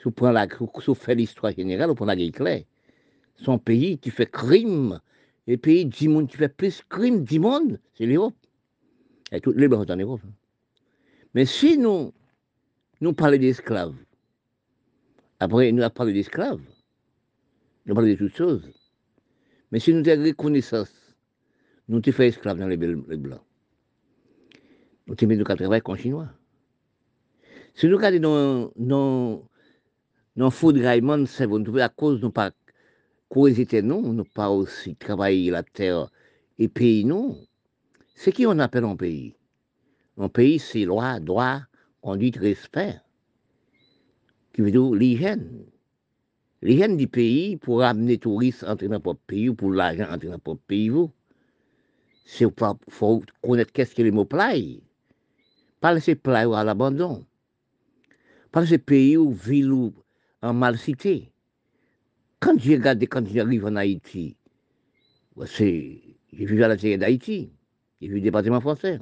si vous la, si fait l'histoire générale, vous prenez la guerre claire. Son pays qui fait crime, le pays du monde qui fait plus crime du monde, c'est l'Europe. Et toutes les blancs sont en Europe. Mais si nous, nous parlons d'esclaves, après nous avons parlé d'esclaves, nous parlons de toutes choses. Mais si nous avons reconnaissance, nous avons fait esclaves dans les, blancs. Nous avons mis nous travailler comme chinois. Si nous regardons dans faux graillement, c'est à cause de nous pas causer nous, nous pas aussi travailler la terre et pays nous. C'est qui on appelle un pays? Mon pays, c'est loi, droit, conduite, respect. Qui veut dire l'hygiène. L'hygiène du pays pour amener les touristes entrer dans notre pays ou pour l'argent entrer dans notre pays. C'est faut connaître qu'est-ce que les mots plaît. Pas laisser plaît à l'abandon. Pas laisser pays ou ville ou en mal cité. Quand j'ai regardé, quand j'arrive en Haïti, j'ai vu à la série d'Haïti, j'ai vu le département français.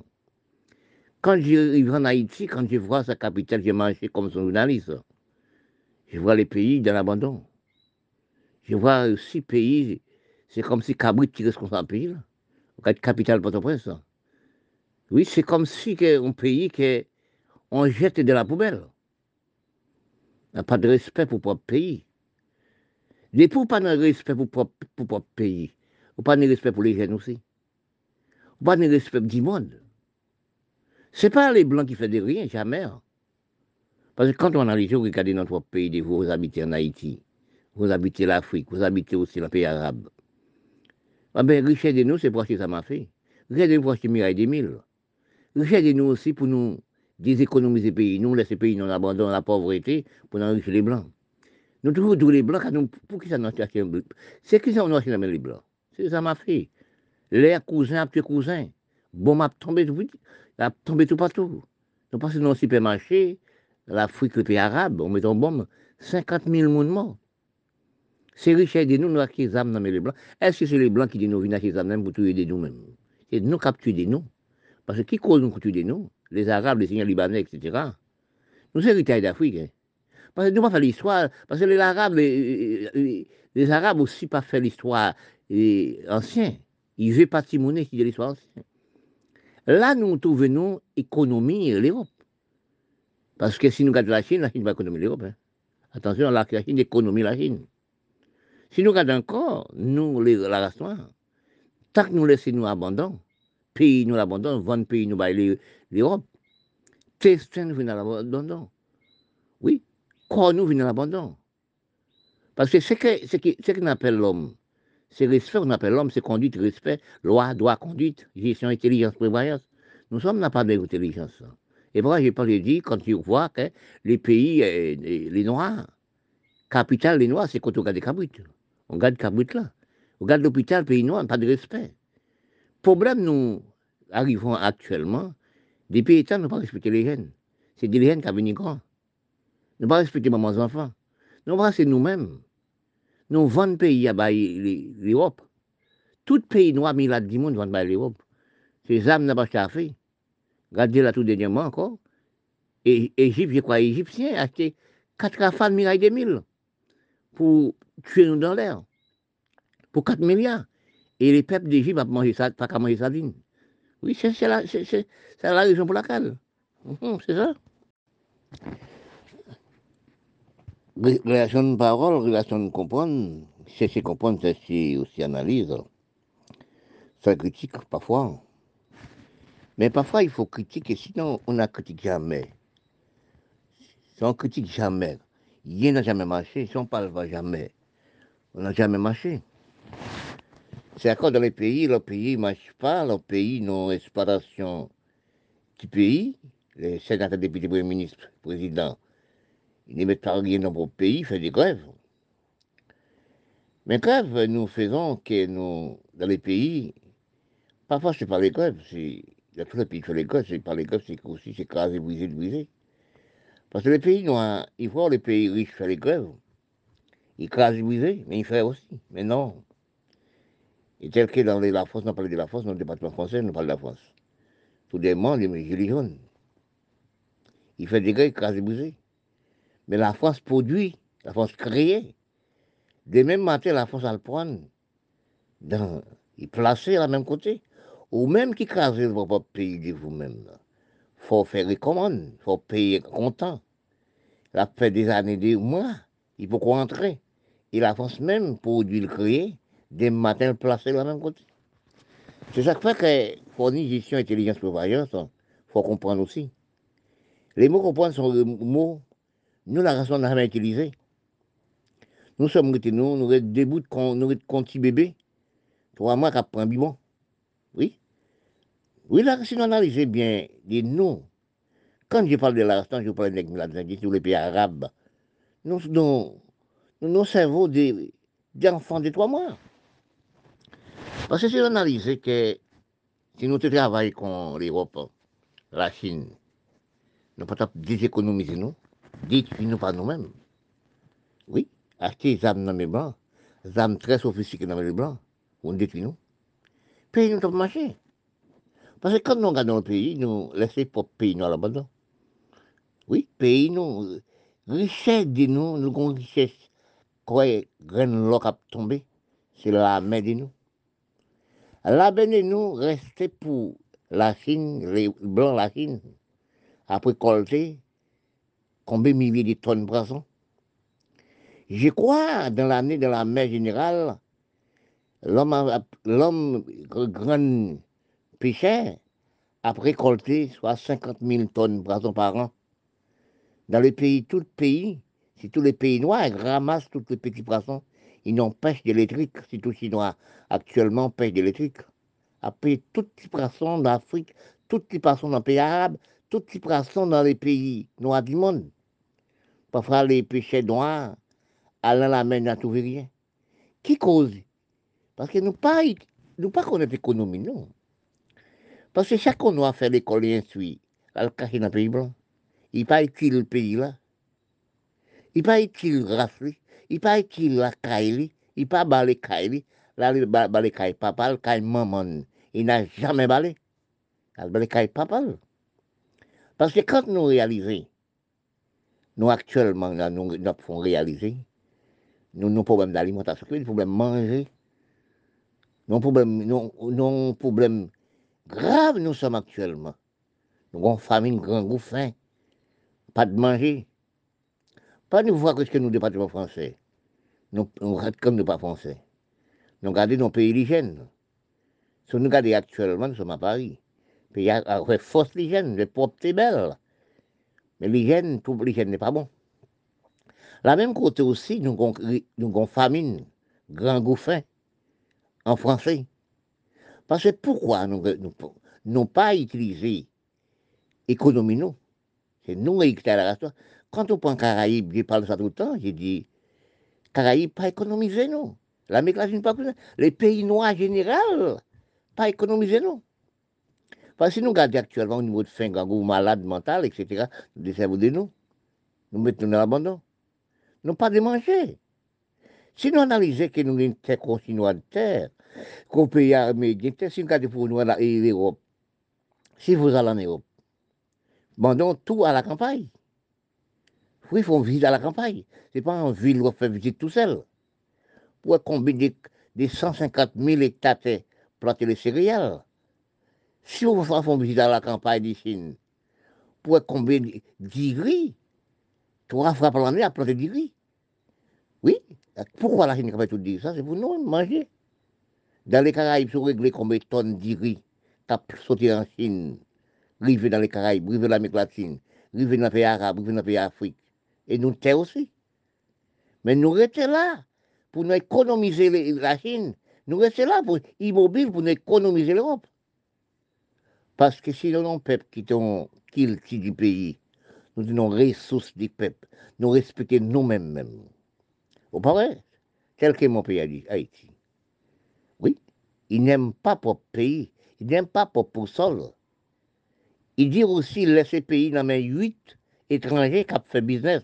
Quand j'arrive en Haïti, quand je vois sa capitale, j'ai mangé comme son journaliste. Je vois les pays dans l'abandon. Je vois aussi pays, c'est comme si Cabrit tirait son pays. Regarde capitale Port-au-Prince. Oui, c'est comme si un pays qu'on jette de la poubelle. N'a pas de respect pour propre pays. Pour pas de respect pour propre, pour propre pays, pas de respect pour les jeunes aussi. Ou pas de respect du monde. C'est pas les blancs qui font de rien, jamais. hein. Parce que quand on analyse, vous regardez notre pays, vous habitez en Haïti, vous habitez l'Afrique, vous habitez aussi le pays arabe. Ah ben, richesse de nous, c'est pour ce que ça m'a fait. Richesse de nous acheter Mirail des Mille. Richesse de nous aussi pour nous déséconomiser le pays, nous laisser le pays dans l'abandon, la pauvreté, pour enrichir les Blancs. Nous trouvons tous les Blancs, pour qui ça nous bleu C'est qui ça nous acheté les Blancs? C'est ça m'a fait. L'air cousin après cousin. Bon, m'a tombé tout, m'a tombé tout partout. Nous passons dans le supermarché, l'Afrique, le pays arabe, on met en bombe 50 000 monde morts. C'est richesse de nous, nous qui les âmes dans les Blancs. Est-ce que c'est les Blancs qui disent nous venir chez les âmes pour tuer de nous-mêmes? C'est nous qui tuer de nous. Parce que qui cause nous tuer de nous? Les Arabes, les seigneurs libanais, etc. Nous héritage d'Afrique. hein. Parce que nous pas fait l'histoire. Parce que les Arabes, les, les- Arabes aussi pas fait l'histoire ancienne. Ils veulent pas timonier qui de l'histoire ancienne. Là, nous trouvons économie l'Europe. Parce que si nous regardons la Chine, la Chine va économiser l'Europe. hein. Attention, la Chine économie la Chine. Si nous regardons encore, nous, les, la race noire, tant que nous laissons nous abandon, pays nous l'abandon, 20 pays nous baillent l'Europe, vient à l'abandon. Oui, quoi nous vient à l'abandon. Parce que ce que- ce qui- ce qu'on appelle l'homme, c'est respect, on appelle l'homme, c'est conduite, respect, loi, droit, conduite, gestion, intelligence, prévoyance. Nous sommes n'a pas d'intelligence. Et pourquoi j'ai pas dit, quand tu vois que les pays, euh, les les Noirs, capitale des Noirs, c'est quand on regarde Cabrit. On regarde Cabrit là. On regarde l'hôpital, pays noir, pas de respect. Problème, nous arrivons actuellement, des pays états n'ont pas respecté les jeunes. C'est des jeunes qui venu grand. Nous pas respecter mamans enfants. Nous, c'est nous-mêmes. Nous vendons pays à l'Europe. Tout pays noir, là, du monde, vendent bailler l'Europe. Ces âmes n'a pas fait. Regardez là tout dernièrement encore. Et Égypte, je crois, Égyptien, a acheté 4 rafales Mirail des Mille pour tuer nous dans l'air. Pour 4 milliards. Et les peuples d'Égypte n'ont mangé ça, pas manger sardines. Oui, c'est la, raison pour laquelle. C'est ça. Relation de parole, relation de comprendre, c'est comprendre, c'est aussi analyse. Ça critique parfois. Mais parfois, il faut critiquer, sinon on ne critique jamais. Si on critique jamais, rien n'a jamais marché. Si on parle pas jamais, on n'a jamais marché. C'est encore dans les pays, le pays ne marche pas, le pays non exploitation du pays, les sénateurs, députés, premiers ministres, présidents, ils ne mettent pas rien dans notre pays, ils font des grèves. Mais grèves, nous faisons que dans les pays, parfois c'est pas les grèves, c'est, a tous les pays font les grèves, c'est pas les grèves, c'est aussi, c'est craser, briser, briser. Parce que les pays noirs, ils voient les pays riches faire les grèves, ils crasent, briser, mais ils font aussi. Mais non. Et tel que dans les- la France, on parle de la France, dans le département français, on parle de la France. Tout des membres, les gilets jaunes. Ils font des grèves, crasent, briser. Mais la France produit, la France crée. Des mêmes matins, la France va le prendre, dans, il placer à la même côté. Ou même qui crase votre pays de vous-même. Il faut faire des commandes, il faut payer comptant. Ça fait des années, des mois, il faut rentrer. Et la France même produit le créer, des matins placer à la même côté. C'est ça qui fait que fournir gestion intelligence prévoyance, il faut comprendre aussi. Les mots comprendre sont des mots, nous, la race, on n'a jamais utilisé. Nous sommes restés, nous, nous sommes de con, nous sommes petit bébé. Trois mois qu'à prendre bibon. Oui. Oui, là, si nous analysons bien les noms, quand je parle de l'instant, je parle de tous les pays arabes, nous, nous, nous, cerveaux des, des enfants de trois mois. Parce que si nous analysons que si nous travaillons avec l'Europe, la Chine, nous ne pouvons pas déséconomiser nous, détruire nous par nous-mêmes. Oui, acheter des armes dans les blancs, des armes très sophistiquées dans les blancs, on détruit nous. Pays nous pas marcher. Parce que quand nous regardons le pays, nous laissons pour pays nous à l'abandon. Oui, pays nous, richesse de nous, nous avons richesse, quoi, graine l'eau qui a tombé, c'est la main de nous. La nous restait pour la Chine, les blancs la Chine, après colter combien de milliers de tonnes de poissons? Je crois, dans l'année de la mer générale, l'homme, grand pêcheur a récolté soit 50 000 tonnes de poissons par an. Dans les pays, tout le pays, si tous les pays noirs ramassent tous les petits poissons, ils n'ont pêche électrique, si les Chinois actuellement pêche électrique. Après, tous les poissons d'Afrique, tous les poissons dans les pays arabes, tous les poissons dans les pays noirs du monde. Parfois, les péchés noirs, allant la mer, n'a trouvé rien. Qui cause? Parce que nous pas, nous pas connaissons l'économie, non. Parce que chaque noir fait l'école et instruit, elle cache dans le pays blanc. Il pas utile le pays là. Il pas utile race, il pas utile la caille, il pas balé caille, là il balé caille papa, le caille maman. Il n'a jamais balé. Il balé caille papa. Parce que quand nous réalisons, nous actuellement, nous, nous faisons réaliser, nous avons problème d'alimentation, nous problème de manger, nous problème, nous, nous problème grave, nous sommes actuellement. Nous avons famine, grand goût, faim, pas de manger. Pas de voir que ce que nous, département français, nous, nous comme nous pas français. Nous regardons nos pays l'hygiène. Si nous regardons actuellement, nous sommes à Paris. Pays avec force l'hygiène, les propres belles. Mais l'hygiène, tout l'hygiène n'est pas bon. La même côté aussi, nous avons famine, grand gouffin, en français. Parce que pourquoi nous n'avons pas utilisé l'économie, nous? C'est nous qui la Quand on prend Caraïbes, je parle ça tout le temps, j'ai dit, Caraïbes, pas économiser, nous. L'Amérique latine, pas Les pays noirs général, pas économiser, nous. Parce que si nous regardons actuellement au niveau de faim, gangou, malade mental, etc., nous décevons de nous. Nous mettons dans l'abandon. Nous pas de manger. Si nous analysons que nous avons une terre chinoise de terre, peut y américain, si nous regardons pour nous l'Europe, si vous allez en Europe, demandons tout à la campagne. Oui, il faut visite à la campagne? Ce n'est pas en ville où on fait visite tout seul. Pour combiner des 150 000 hectares planter les céréales? Si vous faites une visite à la campagne d'ici, pour combien de riz, trois fois par l'année à planter du riz. Oui, pourquoi la Chine fait tout dire ça C'est pour nous manger. Dans les Caraïbes, si vous réglez combien de tonnes de riz qui sauté en Chine, rivé dans les Caraïbes, rivé dans l'Amérique latine, rivé dans les pays arabes, rivé dans les pays africains et nous taire aussi. Mais nous restons là pour nous économiser la Chine. Nous restons là pour immobile pour nous économiser l'Europe. Parce que si nous avons un peuple qui quitte qui du pays, nous avons ressources du peuple, nous respectons nous-mêmes. Même. Au pareil, tel que mon pays a dit, Haïti. Oui, il n'aime pas propre pays, il n'aime pas propre sol. Il dit aussi laisser pays dans main 8 étranger qui a fait business.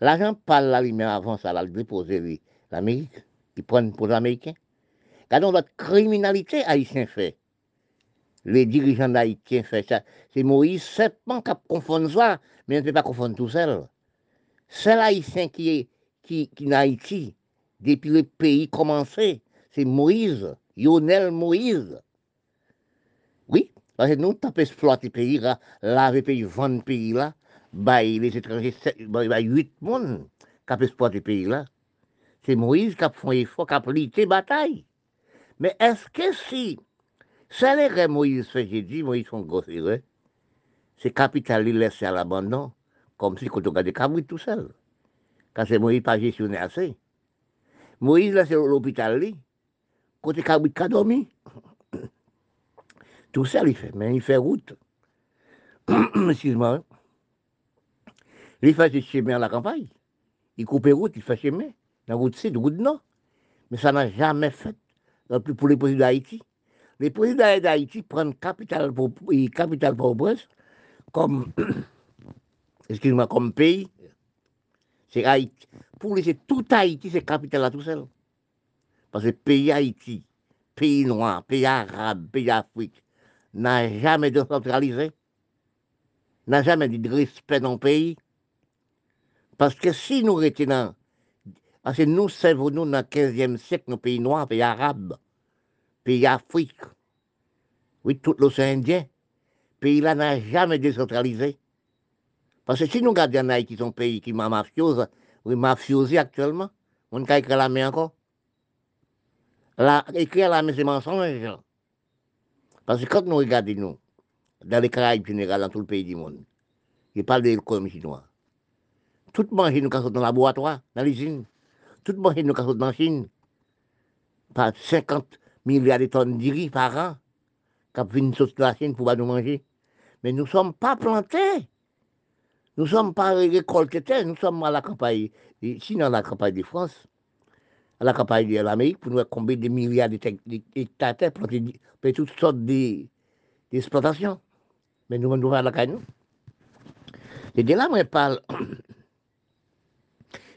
L'argent parle là lui-même avant ça, là, le déposer lui. L'Amérique, ils prennent pour l'Américain. Regardons notre criminalité haïtienne fait. Les dirigeants haïtiens font ça. C'est Moïse simplement qui a confondu ça, mais on ne peut pas confondre tout seul. C'est l'haïtien qui est qui, qui en Haïti, depuis le pays commencé, c'est Moïse, Lionel Moïse. Oui, parce que nous, tapons exploiter le pays là, laver le pays, vendre le pays là, bah, les étrangers, bah, huit personnes qui ont exploité le pays là. C'est Moïse qui a fait un effort, qui a pris bataille. Mais est-ce que si c'est les Moïse fait, j'ai dit, Moïse font grosse erreur. C'est capital, il laisse à l'abandon, comme si quand on regarde des tout seul. Quand c'est Moïse pas gestionné assez. Moïse, là, c'est l'hôpital, côté cabrit a dormi. Tout seul, il fait, mais il fait route. Excuse-moi. Il ses chemin à la campagne. Il coupe route, il fait chemin. La route la route non. Mais ça n'a jamais fait pour les présidents d'Haïti les présidents d'Haïti prennent capital pour capital pour comme excuse-moi comme pays. C'est Haïti. Pour laisser tout Haïti, c'est capital à tout seul. Parce que pays Haïti, pays noir, pays arabe, pays Afrique, n'a jamais décentralisé, n'a jamais dit de respect dans le pays. Parce que si nous retenons, parce que nous servons nous dans le 15e siècle, nos pays noirs, pays arabes, pays Afrique, oui, tout l'océan Indien, pays là n'a jamais décentralisé. Parce que si nous regardons Haïti, son pays qui est mafiose, oui, actuellement, on ne peut écrire la main encore. Là, écrire la main, c'est mensonge. Parce que quand nous regardons, nous, dans les Caraïbes général, dans tout le pays du monde, je parle de l'économie chinoise. Tout manger nous casse dans le laboratoire, dans l'usine. Tout manger nous casse dans la Chine. Par 50 milliards de tonnes de riz par an, qui viennent de la Chine pour nous manger. Mais nous ne sommes pas plantés. Nous ne sommes pas récoltés, nous sommes à la campagne, ici dans la campagne de France, à la campagne de l'Amérique, pour nous combien de milliards d'hectares plantés pour toutes sortes d'exploitations. Mais nous, nous à la caille, C'est de là je parle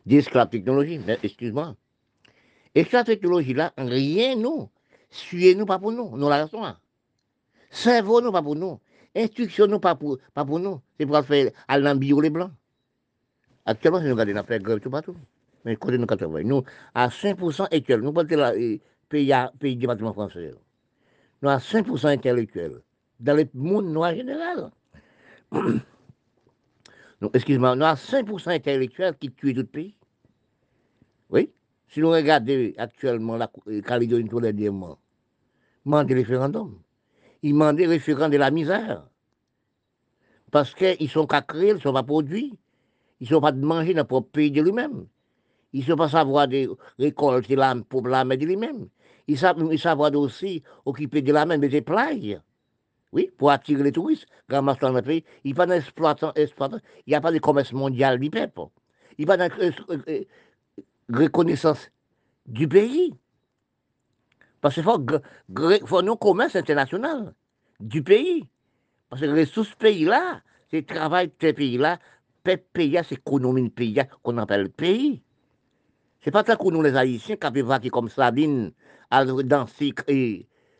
d'esclave technologie, mais excuse-moi. Esclave technologie là, rien nous. Suivez-nous pas pour nous, nous la restons. Servons-nous pas pour nous. Instruction-nous pas pour, pas pour nous. C'est pour faire à l'ambio les blancs. Actuellement, nous regardons, on fait grève tout partout. Mais côté nous 80, nous, à 5% actuels, nous partons là, pays, pays département français. Nous à 5% intellectuels. Dans le monde noir général. excuse-moi, nous avons 5% intellectuels qui tuent tout le pays. Oui. Si nous regardons actuellement la Calédonie tous les deux mois, demande référendum. Ils demandent référendum de la misère. Parce qu'ils sont qu'à créer, ils ne sont pas produits. Ils ne sont pas de manger dans leur pays de lui-même. Ils ne sont pas savoir de récolter l'âme pour l'âme de lui-même. Ils savent, ils savent aussi occuper de la même des plages. Oui, pour attirer les touristes, dans le pays. Il pas d'exploitant, il n'y a pas de commerce mondial du peuple. Il n'y a pas de euh, euh, reconnaissance du pays. Parce qu'il faut, faut un commerce international du pays. Parce que sous ce pays-là, c'est le travail de ce pays-là, le pays, c'est l'économie pays qu'on appelle le pays. C'est pas ça que nous, les Haïtiens, qui avons comme Sabine, à danser,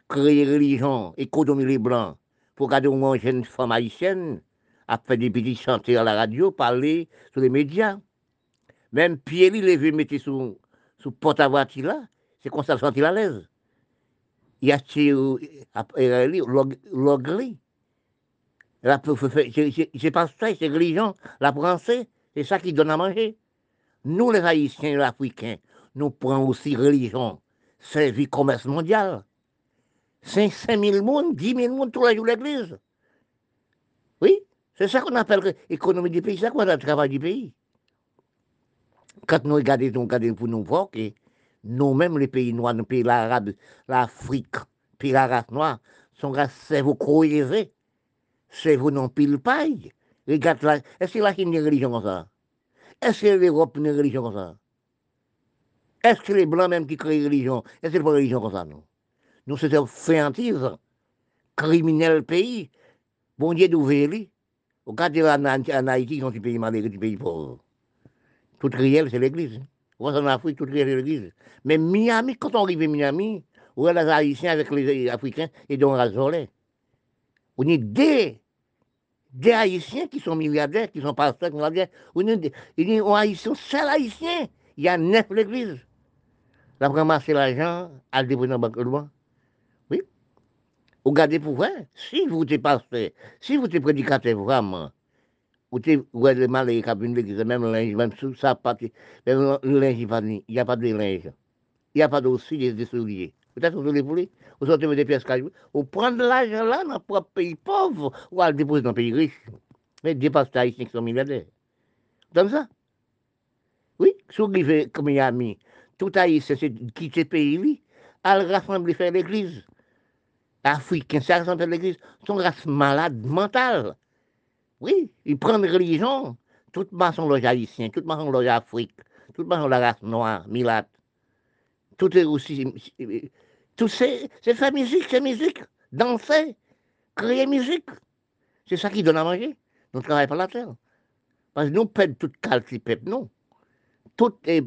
créer, religion, économie les Blancs pour moins une femme haïtienne, a fait des petits chanter à la radio, parler sur les médias. Même il levé, mettre sous, sous porte à là, c'est comme ça sentir à l'aise. Il a tiré l'ogri. C'est pas ça, c'est religion. La français, c'est ça qui donne à manger. Nous, les Haïtiens, les Africains, nous prenons aussi religion, vie commerce mondial. 5, 000 personnes, 10 000 personnes tous les jours l'église. Oui, c'est ça qu'on appelle l'économie du pays, c'est ça qu'on appelle le travail du pays. Quand nous regardons, nous regardons pour nous voir que nous-mêmes, les pays noirs, les pays arabes, l'Afrique, puis la race noire, sont race cerveau croisé, cerveau non pile paille. Regarde là, est-ce que la Chine est une religion comme ça? Est-ce que l'Europe est une religion comme ça? Est-ce que les Blancs même qui créent religion, est-ce que c'est pas une religion comme ça, non nous sommes féantises, criminel pays. Bon Dieu d'ouvrir lui. Regardez en, en Haïti, ils ont des pays malheureux, des pays pauvres. Tout réel, c'est l'église. On en Afrique, tout réel, c'est l'église. Mais Miami, quand on arrive à Miami, a les Haïtiens avec les Africains et donc rasolés. On est des, des Haïtiens qui sont milliardaires, qui sont pasteurs, qui sont milliardaires. On est des, Haïtiens, seul Haïtien. Il y a neuf l'église. La ramasser l'argent, à le déposer dans le banque Regardez pour vrai, si vous êtes pasteur, si vous êtes prédicateur vraiment, vous êtes le mal et l'église, même linge, même sous sa partie, même le linge, il n'y a pas de linge. Il n'y a pas aussi de souliers. Peut-être que vous voulez, vous sortez des pièces cailloux, vous prenez l'argent là dans notre pays pauvre, ou à le déposer dans le pays riche. Mais des pasteurs haïtiens qui sont milliardaires. Comme ça. Oui, si vous vivez comme Miami, tout haïtien, c'est quitter le pays, à le rassembler, faire l'église. Africains, ça ressemble l'Église, sont race malade mentale. Oui, ils prennent religion. Toute maçon loge haïtien, toute maçon loge Afrique, toute maçon la race noire, milate. Tout est aussi. Tout c'est, c'est faire musique, c'est musique. Danser, créer musique. C'est ça qui donne à manger. Nous travaillons pas la terre. Parce que nous perdons toute qualité peuple, non. Tout est,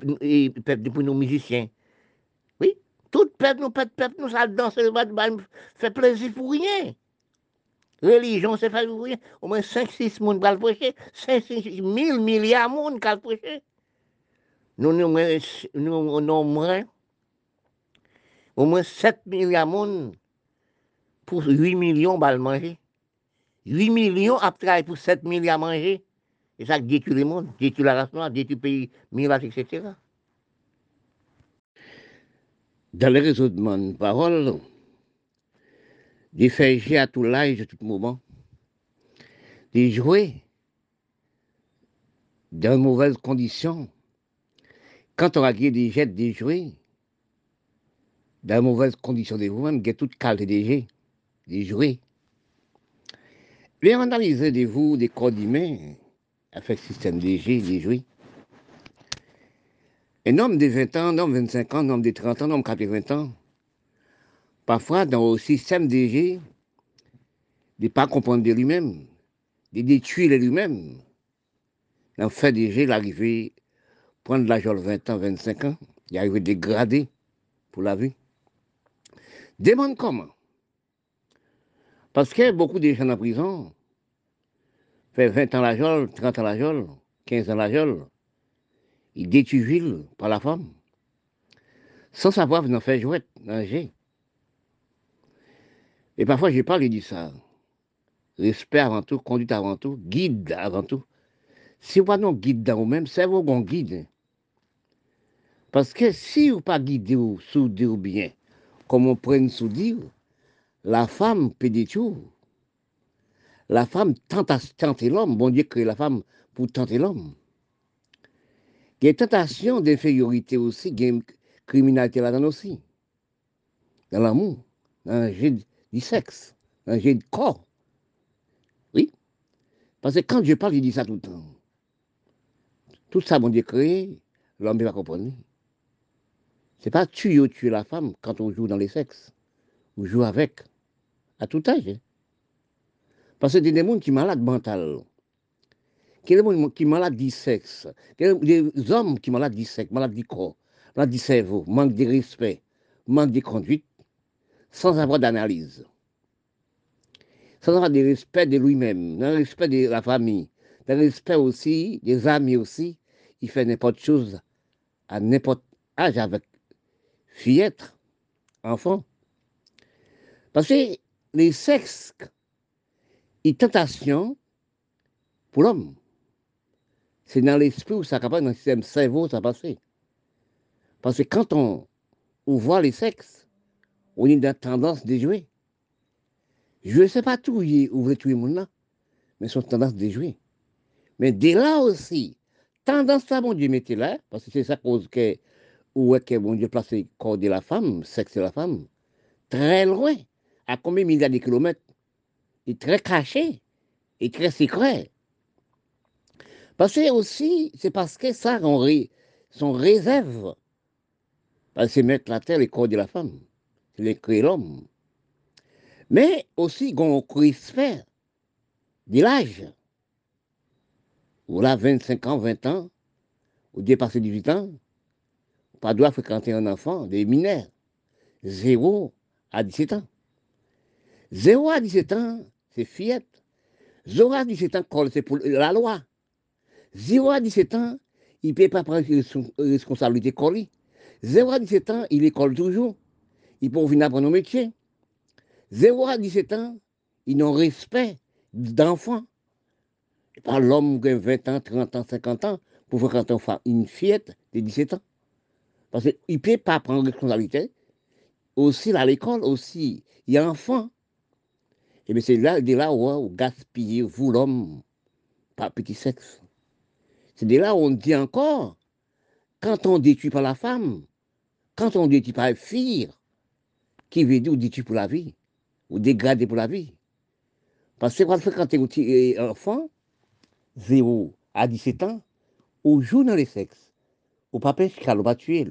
peuple pour nos musiciens. Tout peuple, nous, peuple, peuple, nous, ça danse, fait plaisir pour rien. Religion, c'est fait pour rien. Au moins 5-6 personnes qui prêcher, 5-6 000 milliards de monde qui prêcher. Nous, nous, nous, nous, au moins 7 millions de monde pour 8 millions de manger. 8 millions à travailler pour 7 millions à manger. Et ça détruit le monde, détruit la détruit le pays, mirage, etc. Dans le raisonnement de parole, des faire à tout l'âge, à tout moment, de jouer dans de mauvaises conditions. Quand on a des jets de jouer, dans de mauvaises conditions de vous-même, il y a toute qualité des jets, des jouets. Bien analyser de vous des humains, avec le système des jets, des jouets. Un homme de 20 ans, un homme de 25 ans, un homme de 30 ans, un homme de 80 ans, parfois dans le système jets, de ne pas comprendre de lui-même, de détruire lui-même. En fait, déjà, il arrivé prendre l'âge de 20 ans, 25 ans, il arrivé dégradé pour la vie. Demande comment. Parce que beaucoup de gens en prison fait 20 ans la jolle, 30 ans la jolle, 15 ans la jolle. Détruisent par la femme. Sans savoir en fait jouer dans Et parfois, je parle dis ça respect avant tout, conduite avant tout, guide avant tout. Si vous pas non guide dans vous-même, c'est vous qui guide. Parce que si vous pas guidé ou soudé ou bien, comme on prend sous dire, la femme peut tout. La femme tente à tenter l'homme. Bon Dieu crée la femme pour tenter l'homme. Il y a tentation d'infériorité aussi, il y a criminalité là-dedans aussi. Dans l'amour, dans le jeu du sexe, dans le jeu du corps. Parce que quand je parle, il dit ça tout le temps. Tout ça, mon Dieu créé, l'homme ne va comprendre. C'est pas tuer ou tuer la femme quand on joue dans les sexes. On joue avec, à tout âge. Hein. Parce que des gens qui sont malades mental. Des gens qui du sexe? Des hommes qui du sexe, malades du corps, malades du cerveau, manque de respect, manque de conduite, sans avoir d'analyse sans avoir du respect de lui-même, le respect de la famille, le respect aussi des amis aussi. Il fait n'importe chose à n'importe âge avec fillette, enfant. Parce que les sexes, une tentation pour l'homme. C'est dans l'esprit où ça capable, dans le système cerveau, ça passe. Parce que quand on, on voit les sexes, on dans la tendance de jouer. Je ne sais pas tout où veut tuer mon là, mais son tendance de jouer. Mais dès là aussi, tendance à mon Dieu mettez là, parce que c'est ça cause que où est que mon Dieu place le corps de la femme, sexe de la femme, très loin, à combien de milliards de kilomètres, et très caché, et très secret. Parce que aussi, c'est parce que ça, on son réserve, c'est mettre la terre le corps de la femme, c'est créer l'homme. Mais aussi, on respect de l'âge. Ou là, 25 ans, 20 ans, ou dépassé 18 ans, pas doit fréquenter un enfant, des mineurs, 0 à 17 ans. 0 à 17 ans, c'est fillette. 0 à 17 ans, c'est pour la loi. 0 à 17 ans, il ne peut pas prendre responsabilité collée. 0 à 17 ans, il école toujours. Il peut venir apprendre un métier. 0 à 17 ans, ils n'ont respect d'enfants. Pas l'homme qui a 20 ans, 30 ans, 50 ans pour fréquenter une fillette de 17 ans. Parce qu'il ne peut pas prendre responsabilité. Aussi, à l'école, il y a enfant. Et bien c'est là, où on gaspille, vous l'homme, pas petit sexe. C'est de là on dit encore, quand on détruit par la femme, quand on détruit par la fille, qui veut dire détruit pour la vie ou dégradé pour la vie. Parce que quand fréquenter un enfant, 0 à 17 ans, on joue dans les sexes. Ou pas pêcher, ou pas tuer.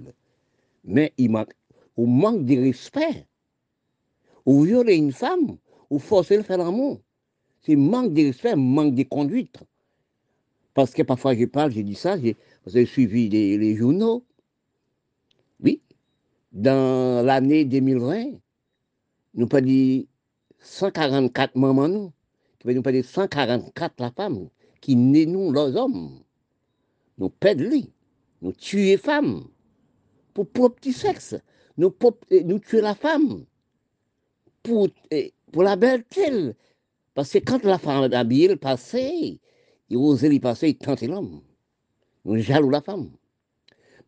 Mais il manque, ou manque de respect. Ou violer une femme, ou forcer le faire l'amour. C'est manque de respect, manque de conduite. Parce que parfois je parle, j'ai dit ça, j'ai suivi les, journaux. Oui, dans l'année 2020, nous pas dit 144 mamans, nous, qui nous dire 144 la femme, qui naît nous, hommes. Nous perdons, nous tuons les femmes pour pour petit sexe. nous, nous tuer la femme pour, la belle Parce que quand la femme habillée, elle passait, il osait y passer, il tentait l'homme. Nous jaloux la femme.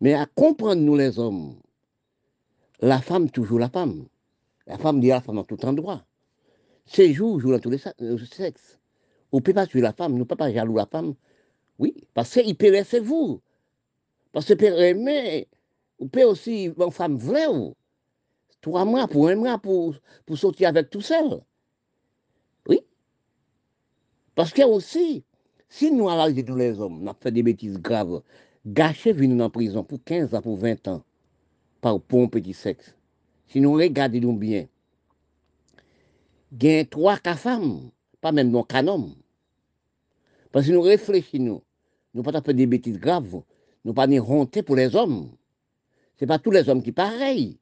Mais à comprendre, nous les hommes, la femme, toujours la femme. La femme dit à la femme en tout endroit. C'est jour, jour dans tous les euh, sexes. On ne peut pas tuer la femme, nous ne pouvons pas jaloux la femme. Oui, parce qu'il peut laisser vous. Parce que peut aimer, on peut aussi, une femme vraie, trois mois, pour un mois, pour, pour sortir avec tout seul. Oui. Parce que aussi, si nous allons tous les hommes, on a fait des bêtises graves, gâcher venir en prison pour 15 ans, pour 20 ans, par, pour un petit sexe. Si nous regardons bien, il y a trois cas femmes, pas même non qu'un homme. Parce que nous réfléchissons, nous, nous pas faire des bêtises graves, nous pas ni honter pour les hommes. Ce n'est pas tous les hommes qui pareil.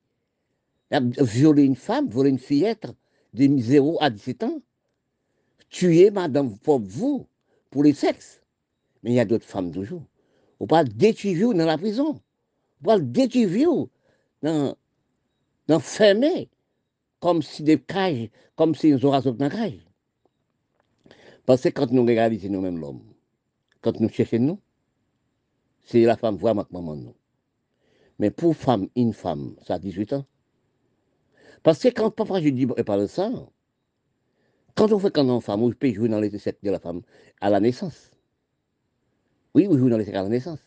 Violer une femme, violer une fillette de 0 à 17 ans, tuer madame pour vous, pour les sexes. Mais il y a d'autres femmes toujours. On parle détruire dans la prison. On parle détruire dans, dans fermé, comme si des cages, comme si nous aurions dans cage. Parce que quand nous regardons nous-mêmes l'homme, quand nous cherchons nous, c'est la femme vraiment maman nous. Mais pour femme, une femme, ça a 18 ans. Parce que quand parfois je dis, et parle ça, quand on fait qu'un enfant, on peut jouer dans les sectes de la femme à la naissance. Oui, on joue dans les sectes à la naissance.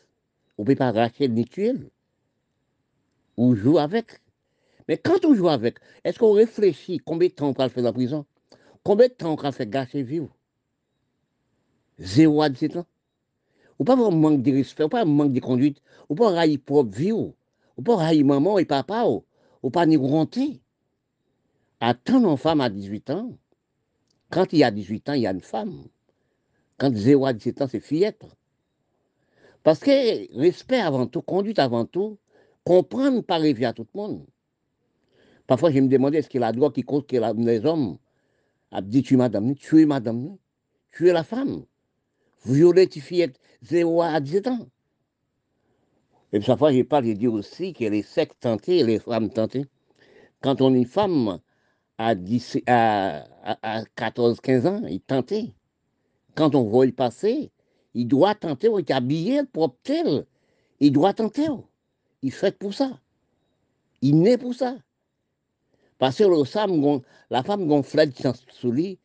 On ne peut pas racheter ni tuer. On joue avec. Mais quand on joue avec, est-ce qu'on réfléchit combien de temps on va faire la prison? Combien de temps on va faire gâcher vivre? Zéro à 17 ans. Ou pas avoir manque de respect, ou pas manque de conduite, ou pas railler propre vie, ou pas railler maman et papa, ou pas ni ronter. Attendre une femme à 18 ans, quand il y a 18 ans, il y a une femme. Quand 0 à 17 ans, c'est fillette. Parce que respect avant tout, conduite avant tout, comprendre pas rêver à tout le monde. Parfois, je me demandais, est-ce qu'il a le droit qui cause que les hommes a dit tuer madame, tuer madame, tuer la femme, violer une fillette 0 à 17 ans. Et parfois, je parle, je dis aussi que les sexes tentés, les femmes tentées, quand on est une femme, à, 14-15 ans, il tentait. Quand on voit le passer, il doit tenter, il est habillé pour tel. Il doit tenter. Il fait pour ça. Il naît pour ça. Parce que le femme, la femme gonflait sous lui,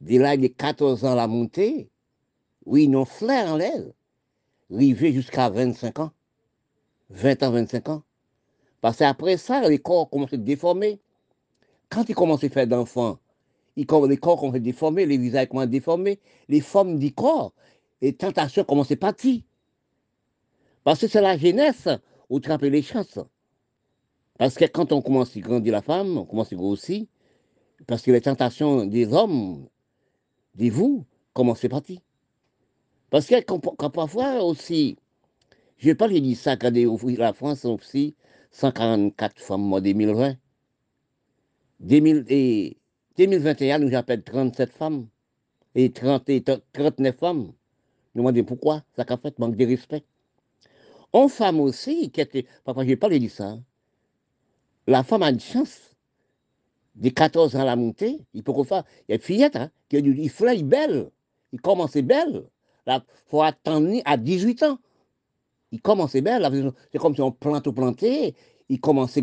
dès il est 14 ans la montée, oui, non flair en l'aile, arrivé jusqu'à 25 ans, 20 ans, 25 ans. Parce qu'après ça, les corps commencent à se déformer. Quand ils commencent à faire d'enfants, les corps commencent à déformer, les visages commencent à déformer, les formes du corps, les tentations commencent à partir. Parce que c'est la jeunesse où tu les chances. Parce que quand on commence à grandir la femme, on commence à grossir, parce que les tentations des hommes, des vous, commencent à partir. Parce que quand, parfois aussi, je ne vais pas dire ça quand la France aussi, 144 femmes en 2020. 2021, nous appelons 37 femmes et, 30, 39 femmes. Nous demandons pourquoi ça a fait manque de respect. On femme aussi, qui était, papa, je n'ai pas dit ça. La femme a une chance. De 14 ans à la montée, il peut faire. Il y a une fillette, hein, qui il flaille belle. Il commence belle. Il faut attendre à 18 ans. Il commence belle. C'est comme si on plante ou planté. Il commence à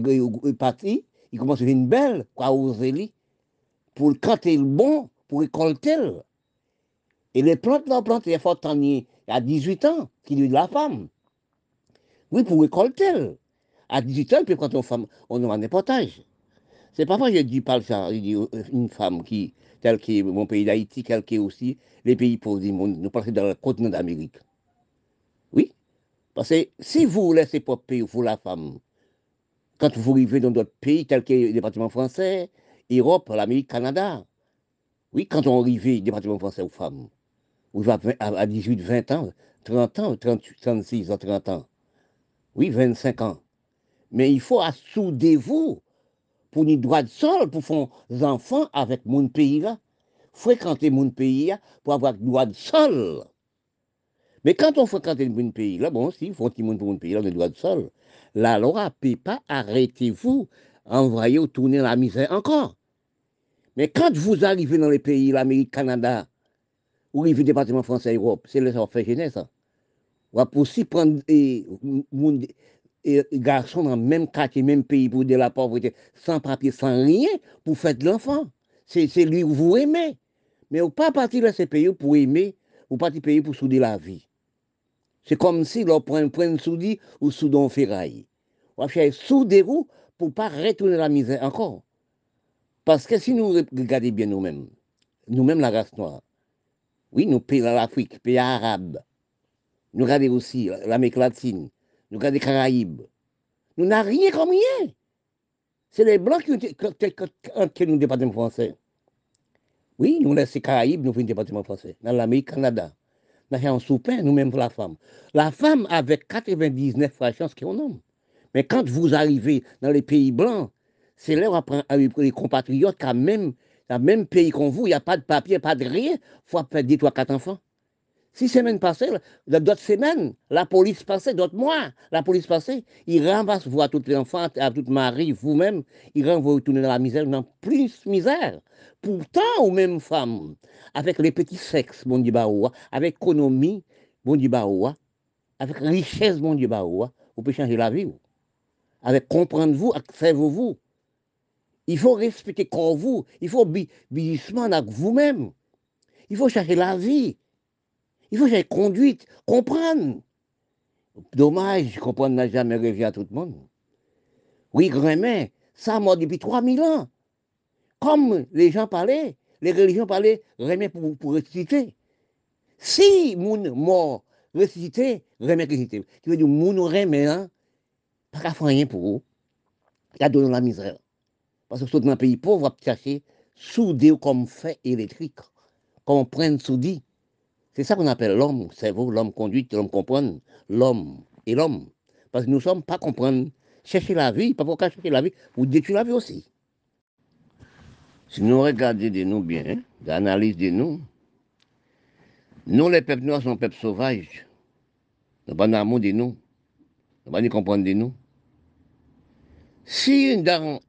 partir il commence à une belle, quoi, pour canter le bon, pour récolter. Et les plantes, là, plantes, il faut attendre à 18 ans, qui lui de la femme. Oui, pour récolter. À 18 ans, puis quand on femme, on a un potage. C'est pas moi je dis pas ça, euh, une femme qui, telle que mon pays d'Haïti, telle que aussi les pays pauvres du monde, nous parlons dans le continent d'Amérique. Oui, parce que si vous laissez pas payer pour la femme, quand vous arrivez dans d'autres pays tels que le département français, Europe, l'Amérique, Canada, oui, quand on arrive au département français aux femmes, vous avez à 18, 20 ans, 30 ans, 36 ans, 30 ans, oui, 25 ans. Mais il faut assouder vous pour une droit de sol, pour faire enfants avec mon pays là, fréquenter mon pays là, pour avoir droit de sol. Mais quand on fréquente un pays, là, bon, si, faut un petit monde pour un pays, là, on est droit de sol. La loi ne pas arrêtez-vous, envoyer ou tourner la misère encore. Mais quand vous arrivez dans les pays, l'Amérique, Canada, ou le département français, Europe, c'est le fait jeunesse. On va aussi prendre des garçons dans le même quartier, même pays pour de la pauvreté, sans papier, sans rien, pour faire de l'enfant. C'est lui que vous aimez. Mais vous pas partir de ces pays pour aimer, ou pas pays pour souder la vie. C'est comme si l'on prend un soudi ou soudon ferraille. Va faire souder vous pour ne pas retourner la misère encore. Parce que si nous regardons bien nous-mêmes, nous-mêmes la race noire, oui, nous pays l'Afrique, pays arabe, nous regardons aussi l'Amérique latine, nous regardons les Caraïbes, nous n'avons rien comme rien. C'est les Blancs qui ont nous département français. Oui, nous laissons les Caraïbes, nous faisons un département français, dans l'Amérique, Canada. Nous avons un soupin, nous-mêmes pour la femme. La femme avec 99 chances qu'on homme. Mais quand vous arrivez dans les pays blancs, c'est là où avec les compatriotes qui ont même, le même pays qu'on vous, il n'y a pas de papier, pas de rien, il faut faire 10, 3, 4 enfants. Six semaines passées, d'autres semaines, la police passait, d'autres mois, la police passait, ils ramassent vous à tous les enfants, à toute Marie, vous-même, ils renvoient retourner dans la misère, dans plus misère. Pourtant, aux mêmes femmes, avec les petits sexes, bon Dieu, avec économie, bon Dieu, avec richesse, bon Dieu, vous pouvez changer la vie. Avec comprendre vous, acceptez vous. Il faut respecter comme vous, il faut billissement avec vous-même. Il faut chercher la vie. Il faut chercher conduite, comprendre. Dommage, comprendre n'a jamais réussi à tout le monde. Oui, Grémin, ça mort depuis 3000 ans. Comme les gens parlaient, les religions parlaient, Rémin pour, pour ressusciter. Si moun mort ressuscité, Rémin ressuscité. Tu veux dire, moun Rémin, hein, pas faire rien pour vous. Il a donné la misère. Parce que dans un pays pauvre, on va chercher soudé comme fait électrique, comme on prend soudé. C'est ça qu'on appelle l'homme, cerveau, l'homme conduite, l'homme comprendre, l'homme et l'homme. Parce que nous ne sommes pas comprendre, chercher la vie, pas pour chercher la vie, pour détruire la vie aussi. Si nous regardons de nous bien, d'analyse de nous, nous, les peuples noirs, sommes peuples sauvages. Nous n'avons pas de nous. Nous n'avons pas comprendre de nous. Si dans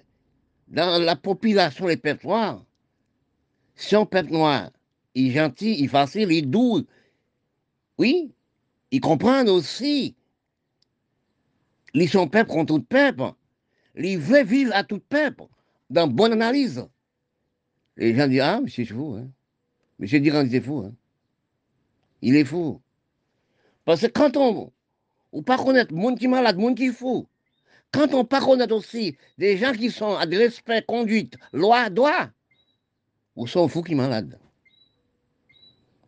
dans la population, les peuples noirs, si un peuple noir est gentil, il est facile, il est doux, oui, ils comprennent aussi. Ils sont peuple contre tout peuple. Ils veulent vivre à tout peuple, dans bonne analyse. Les gens disent, ah, monsieur, c'est fou. Hein. Monsieur Durand, c'est fou. Hein. Il est fou. Parce que quand on ne pas connaître monde qui est malade, monde qui est fou, quand on pas connaître aussi des gens qui sont à des respect, conduite, loi, droit, ou sont fous qui malades.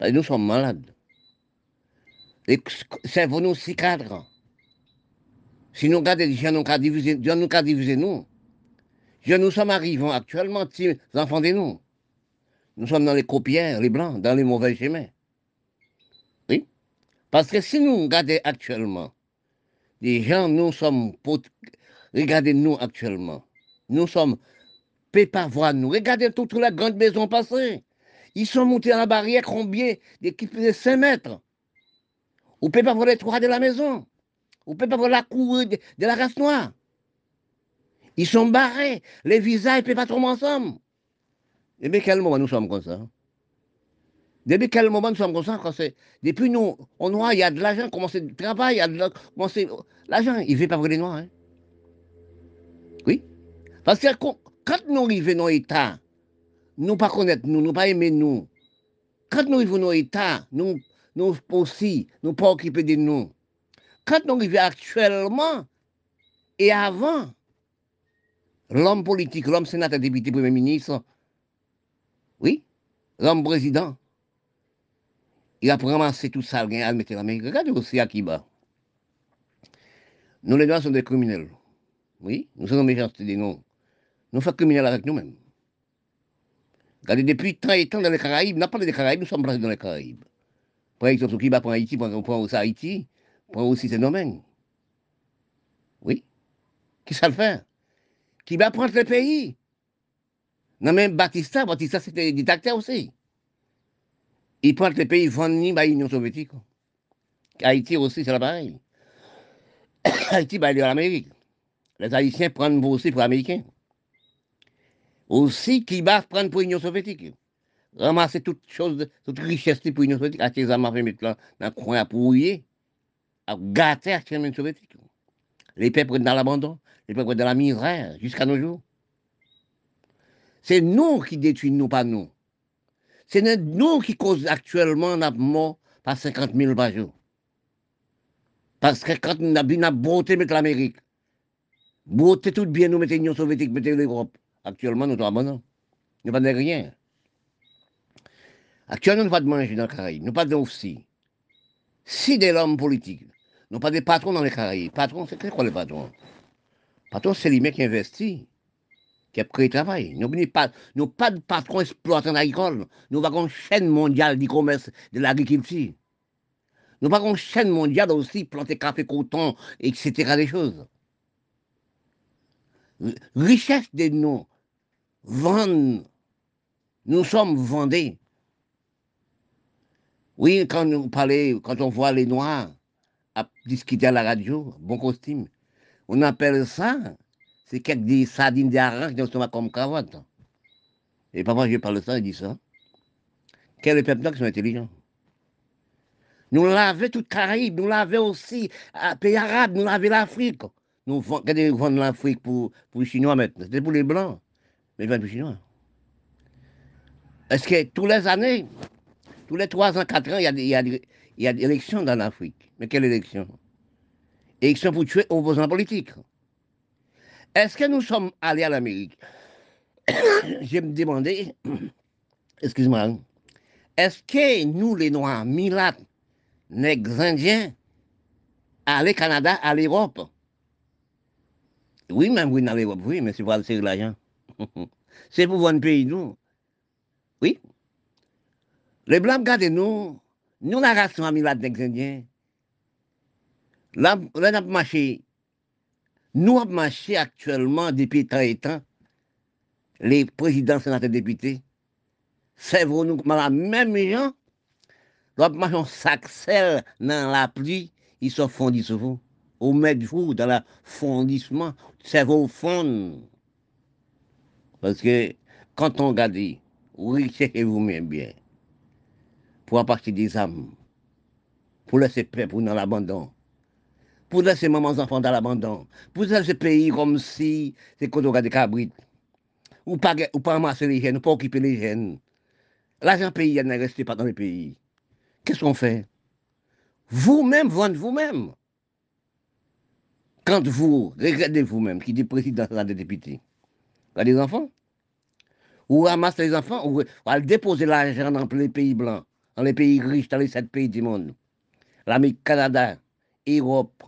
Que nous sommes malades. Et cerveau-nous si cadre. Si nous regardons les gens, nous avons divisé, nous avons divisé nous. Nous sommes arrivés actuellement, petits enfants de nous. Nous sommes dans les copières, les blancs, dans les mauvais chemins. Oui. Parce que si nous regardons actuellement, les gens, nous sommes, regardez-nous actuellement, nous sommes, pas voir nous, regardez toutes les grandes maisons passées. Ils sont montés à la barrière combien? D'équipes de 5 mètres. Ne pouvez pas voir les toits de la maison. Ne pouvez pas voir la cour de, la race noire. Ils sont barrés. Les visages ne peuvent pas tomber ensemble. Et bien, quel moment nous sommes comme ça? Depuis quel moment nous sommes comme ça Depuis nous, on noir, il y a de l'argent, commencer le travail, il l'argent. Il ne veut pas voir les noirs. Hein? Oui. Parce que quand nous arrivons dans l'État, nous ne pas connaître nous, nous pas aimer nous. Quand nous arrivons dans l'État, nous, nous aussi, nous pas occuper de nous. Quand nous arrivons actuellement et avant, l'homme politique, l'homme sénateur, député, premier ministre, oui, l'homme président, il a ramassé tout ça, il a mis la main. Regardez aussi à Kiba. Nous, les Noirs, sommes des criminels. Oui, nous sommes méchants, des noms. Nous sommes criminels avec nous-mêmes. Regardez, depuis tant et temps dans les Caraïbes, n'a pas des Caraïbes, nous sommes placés dans les Caraïbes. Par exemple, Kiba prend Haïti, prend aussi Haïti, prend aussi ces domaines. Oui. Qui ça le fait? Qui va prendre le pays? Non, même Batista, Batista c'était dictateur aussi. Ils prennent les pays vendus par l'Union soviétique. Haïti aussi, c'est pareil. Haïti, bah, il est à l'Amérique. Les Haïtiens prennent aussi pour les. Aussi, Cuba prennent pour l'Union soviétique. Ramasser toutes choses, toutes richesses pour l'Union soviétique, à ces armes mettre dans coin à à gâter l'Union soviétique. Les peuples dans l'abandon, les peuples dans la misère, jusqu'à nos jours. C'est nous qui détruisons, pas nous. C'est nous qui causons actuellement la mort par 50 000 par jour. Parce que quand on a bien beauté mettre l'Amérique, beauté tout bien nous mettons l'Union soviétique, mettons l'Europe. Actuellement, nous sommes. Nous de rien. Actuellement, nous pas de manger dans les Caraïbes, nous pas aussi. Si des hommes politiques, nous pas des patrons dans les Caraïbes. Patrons, c'est quoi les patrons? Patron, c'est les mecs qui investissent, qui a créé travail. Nous n'avons pas, pas de patrons exploitants agricoles. Nous avons une chaîne mondiale du commerce de l'agriculture. Nous avons une chaîne mondiale aussi, planter café, coton, etc. des choses. Richesse de nous, vendre. Nous sommes vendés. Oui, quand nous quand on voit les Noirs discuter à la radio, bon costume, on appelle ça, c'est quelques des sardines d'arrache qui sont comme cravate. Et parfois je parle de ça, il dit ça. Quels peuples qui sont intelligents? Nous l'avons toute Caraïbe, nous l'avons aussi à pays arabes, nous l'avons l'Afrique. Nous vendons l'Afrique pour, pour les Chinois maintenant. C'était pour les Blancs, mais pas pour les Chinois. Est-ce que tous les années, tous les 3 ans, 4 ans, il y a, y a, y a des élections dans l'Afrique? Mais quelle élection? Élection pour tuer opposants politiques. Est-ce que nous sommes allés à l'Amérique Je me demandais, excuse-moi, est-ce que nous, les Noirs, Milat, nègres indiens aller au Canada, à l'Europe? Oui, même oui, dans l'Europe, oui, mais c'est pour aller l'argent. c'est pour voir un pays, nous. Oui. Les Blancs, regardez nous, nous, la race là nègres indiens. Là, on a marché. Nous avons marché actuellement depuis tant et temps. Les présidents, sénateurs, députés. C'est vous, nous, la même gens L'autre sac sel dans la pluie, ils sont fondis sur vous. Au mettre vous dans le fondissement, c'est vos fonds. Parce que quand on regarde, oui, c'est vous-même bien. Pour partir des âmes, pour laisser peuple dans l'abandon, pour laisser mamans enfants dans l'abandon, pour laisser pays comme si c'est quand on regarde des cabrites, ou pas, ou pas ramasser les jeunes, ou pas occuper les jeunes. L'argent pays, il ne reste pas dans le pays. Qu'est-ce qu'on fait? Vous-même, vendre vous-même. Quand vous regardez vous-même, qui dit président des députés, vous avez des enfants Ou ramassez les enfants, ou allez déposer l'argent dans les pays blancs, dans les pays riches, dans les sept pays du monde. L'Amérique, Canada, Europe,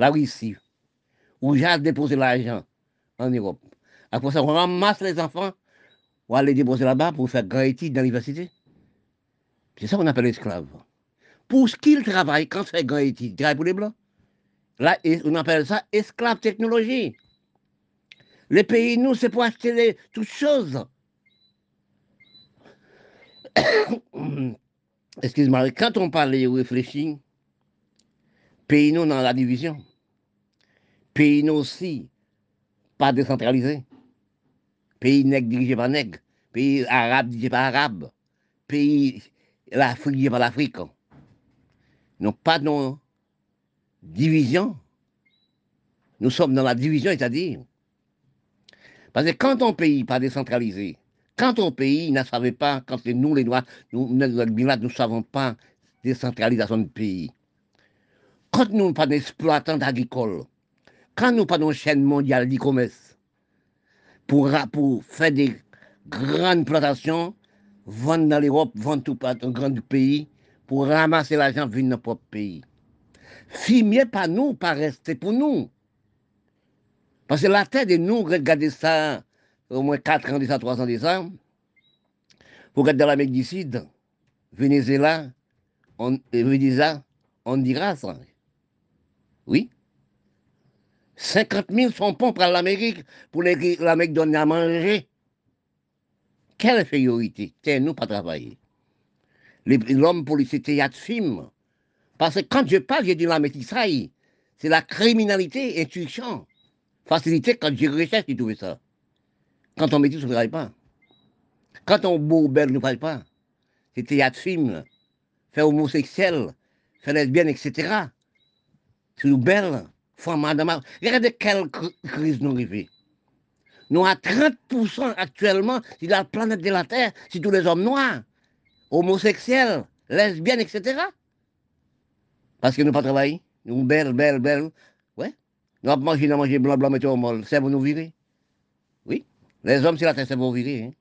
la Russie. Ou j'ai déposer l'argent en Europe. Après ça, on ramasse les enfants, on va les déposer là-bas pour faire grand étude dans l'université. C'est ça qu'on appelle esclave. Pour ce qu'il travaille, quand c'est grand il travaille pour les Blancs. Là, on appelle ça esclave technologie. Les pays, nous, c'est pour acheter les, toutes choses. Excuse-moi, quand on parle et réfléchit, pays, nous, dans la division. Pays, aussi, pas décentralisé. Pays nègre dirigé par nègre. Pays arabe dirigé par arabe. Pays l'Afrique par l'Afrique. Nous pas de division. Nous sommes dans la division, c'est-à-dire. Parce que quand on pays pas décentralisé, quand on pays ne savait pas, quand nous les Noirs, nous, ne savons pas décentralisation du pays. Quand nous pas d'exploitants agricoles, quand nous pas de chaîne mondiale d'e-commerce, pour, faire des grandes plantations, vendre dans l'Europe, vendre tout dans un grand pays, pour ramasser l'argent venir dans notre propre pays. Fumier pas nous, pas rester pour nous. Parce que la terre de nous, regardez ça, au moins 4 ans de ça, 3 ans de ça, vous regardez dans l'Amérique du Sud, Venezuela, on, Venezuela, ça. Oui. 50 000 sont pour l'Amérique, pour l'Amérique donner à manger. Quelle infériorité C'est nous pas travailler. L'homme pour les théâtre film Parce que quand je parle, j'ai dit la métissaille. C'est la criminalité, intuition, facilité quand je recherche, trouvé ça. Quand on métisse, on ne travaille pas. Quand on beau belle, on ne travaille pas. C'est théâtre film, faire homosexuel, faire lesbienne, etc. C'est nous belles, femmes, madame. Regardez quelle crise nous arrivons. Nous à 30% actuellement sur la planète de la Terre, c'est tous les hommes noirs, homosexuels, lesbiennes, etc. Parce que nous pas travaillé. Nous belles, belles, belles. Ouais. Nous avons mangé, nous mangé blanc, blanc, mettons au molle. C'est pour nous virer. Oui. Les hommes sur la terre, c'est pour virer. Hein.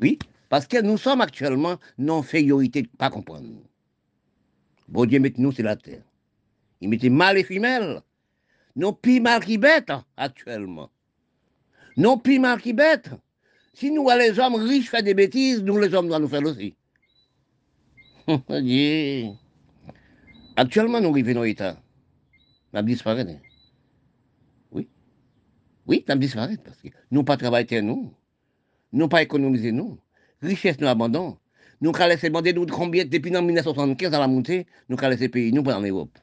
Oui. Parce que nous sommes actuellement non-féyorité de pas comprendre. Bon Dieu, mettez nous sur la terre. Il mettait mal et femelles. Non plus mal qui bête actuellement. Non plus mal qui bête. Si nous, les hommes riches, font des bêtises, nous, les hommes, doivent nous faire aussi. Actuellement, nous vivons dans l'État. Nous. Hein. Oui. Oui, nous disparu parce que nous pas travaillé nous. Nous pas économisé nous. Richesse nous abandonne. Nous avons laissé demander nous combien depuis 1975 à la montée, nous avons laissé pays, nous en Europe.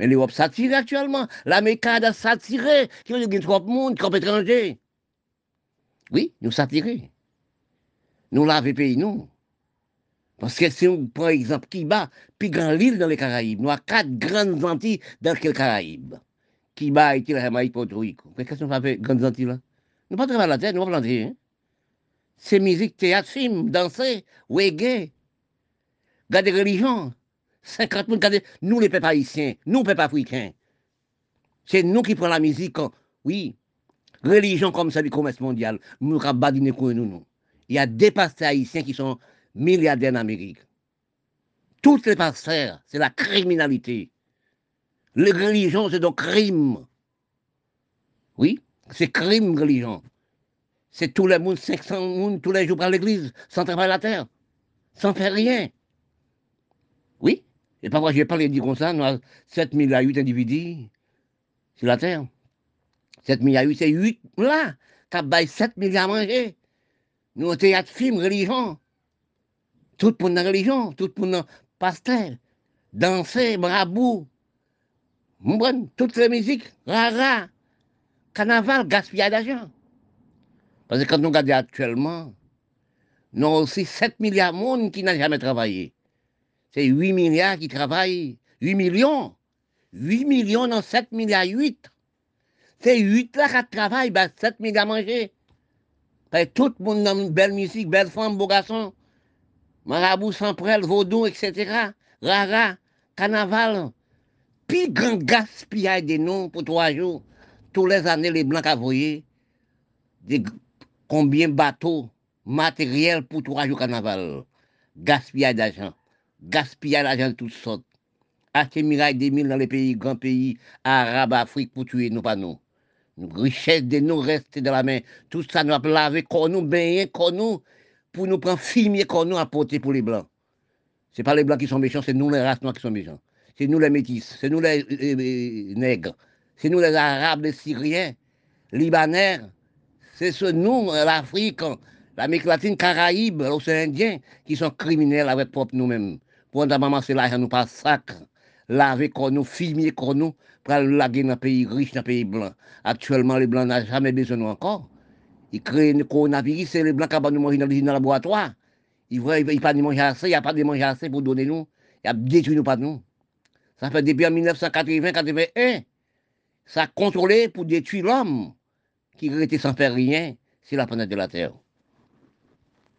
Mais l'Europe s'attire actuellement. L'Amérique a s'attiré. Qui veut dire trop de monde, trop étranger? Oui, nous s'attirer. Nous laver pays, nous. Parce que si on prend exemple Kiba, puis grande île dans les Caraïbes, nous avons quatre grandes Antilles dans les Caraïbes. Kiba, Haïti, la Jamaïque, Porto Rico. Qu'est-ce qu'on fait grandes Antilles là? Nous pas travailler la terre, nous pas planter. Hein? C'est musique, théâtre, film, danser, reggae, garder religion. 50 000, regardez, nous les peuples haïtiens, nous les peuples africains. C'est nous qui prenons la musique, oui. Religion comme ça du commerce mondial, nous avons badiner nous, nous. Il y a des pasteurs haïtiens qui sont milliardaires en Amérique. Toutes les pasteurs, c'est la criminalité. Les religions, c'est donc crime. Oui, c'est crime, religion. C'est tous les monde, 500 personnes, tous les jours par l'église, sans travailler la terre, sans faire rien. Et parfois, je vais parler dire comme ça, nous avons 7 à 8 individus sur la terre. 7 à 8, c'est 8 là, qui ont 7 milliards à manger. Nous, avons théâtre, film, religion. Tout le dans la religion, tout le monde dans pasteur, danser, brabou, toutes les musiques, rara, carnaval, gaspillage d'argent. Parce que quand nous regardons actuellement, nous avons aussi 7 milliards de monde qui n'ont jamais travaillé. C'est 8 milliards qui travaillent. 8 millions. 8 millions dans 7 milliards 8. C'est 8 là qui travaillent, ben 7 milliards à manger. Ben, tout le monde dans une belle musique, belle femme, beau garçon. Marabout, sans prêle, vaudou, etc. Rara, carnaval. Puis grand gaspillage des noms pour trois jours. Tous les années, les blancs voyé. Combien de bateaux, matériel pour trois jours carnaval? Gaspillage d'argent gaspiller l'argent de toutes sortes. Acheter mirailles des mille dans les pays, grands pays, arabes, Afrique, pour tuer nous, pas nous. Nous, richesse de nous reste dans la main. Tout ça, nous avons lavé, nous, baigner, nous, pour nous prendre fumier, nous, à porter pour les Blancs. Ce pas les Blancs qui sont méchants, c'est nous les races noires qui sont méchants. C'est nous les métis, c'est nous les, nègres, c'est nous les Arabes, les Syriens, Libanais. C'est ce nous, l'Afrique, l'Amérique latine, Caraïbes, l'océan Indien, qui sont criminels avec propre nous-mêmes. Pour nous ramasser l'argent, nous pas sacre, laver comme nous, filmer comme nous, pour laguer dans un pays riche, dans un pays blanc. Actuellement, les blancs n'ont jamais besoin de nous encore. Ils créent le coronavirus, c'est les blancs qui vont nous manger dans le laboratoire. Ils ne pas de manger assez, il n'y a pas de manger assez pour donner nous. Ils détruit nous pas nous. Ça fait depuis 1980-81. Ça a contrôlé pour détruire l'homme qui était sans faire rien sur la planète de la Terre.